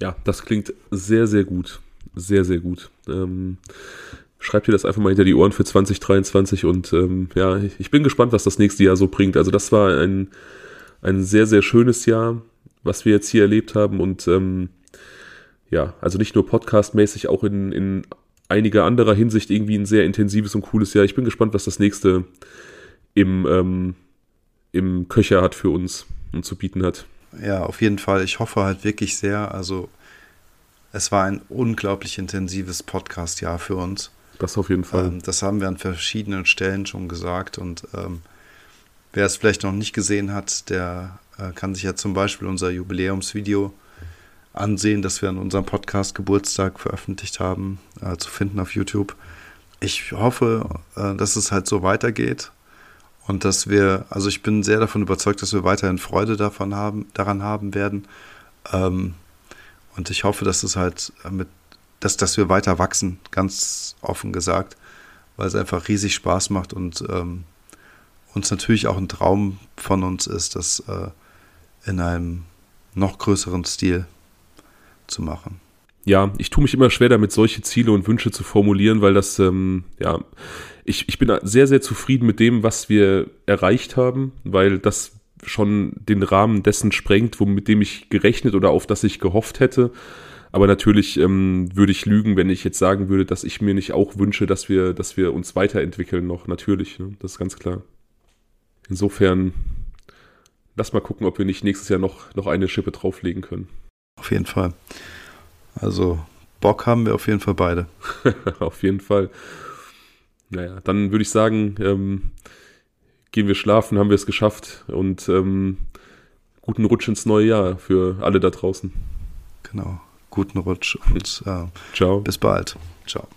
Ja, das klingt sehr, sehr gut. Sehr, sehr gut. Ähm, schreib dir das einfach mal hinter die Ohren für 2023 und ähm, ja, ich bin gespannt, was das nächste Jahr so bringt. Also das war ein, ein sehr, sehr schönes Jahr, was wir jetzt hier erlebt haben und ähm, ja, also nicht nur podcastmäßig, auch in, in einiger anderer Hinsicht irgendwie ein sehr intensives und cooles Jahr. Ich bin gespannt, was das nächste im, ähm, im Köcher hat für uns und zu bieten hat. Ja, auf jeden Fall. Ich hoffe halt wirklich sehr. Also es war ein unglaublich intensives Podcast-Jahr für uns. Das auf jeden Fall. Ähm, das haben wir an verschiedenen Stellen schon gesagt. Und ähm, wer es vielleicht noch nicht gesehen hat, der äh, kann sich ja zum Beispiel unser Jubiläumsvideo ansehen, das wir an unserem Podcast Geburtstag veröffentlicht haben, äh, zu finden auf YouTube. Ich hoffe, äh, dass es halt so weitergeht und dass wir, also ich bin sehr davon überzeugt, dass wir weiterhin Freude davon haben, daran haben werden. Ähm, und ich hoffe, dass es halt mit dass, dass wir weiter wachsen, ganz offen gesagt, weil es einfach riesig Spaß macht und ähm, uns natürlich auch ein Traum von uns ist, das äh, in einem noch größeren Stil zu machen. Ja, ich tue mich immer schwer damit, solche Ziele und Wünsche zu formulieren, weil das, ähm, ja, ich, ich bin sehr, sehr zufrieden mit dem, was wir erreicht haben, weil das schon den Rahmen dessen sprengt, wo, mit dem ich gerechnet oder auf das ich gehofft hätte. Aber natürlich ähm, würde ich lügen, wenn ich jetzt sagen würde, dass ich mir nicht auch wünsche, dass wir, dass wir uns weiterentwickeln noch. Natürlich, ne? das ist ganz klar. Insofern, lass mal gucken, ob wir nicht nächstes Jahr noch, noch eine Schippe drauflegen können. Auf jeden Fall. Also Bock haben wir auf jeden Fall beide. (laughs) auf jeden Fall. Naja, dann würde ich sagen, ähm, gehen wir schlafen, haben wir es geschafft und ähm, guten Rutsch ins neue Jahr für alle da draußen. Genau, guten Rutsch und äh, Ciao. bis bald. Ciao.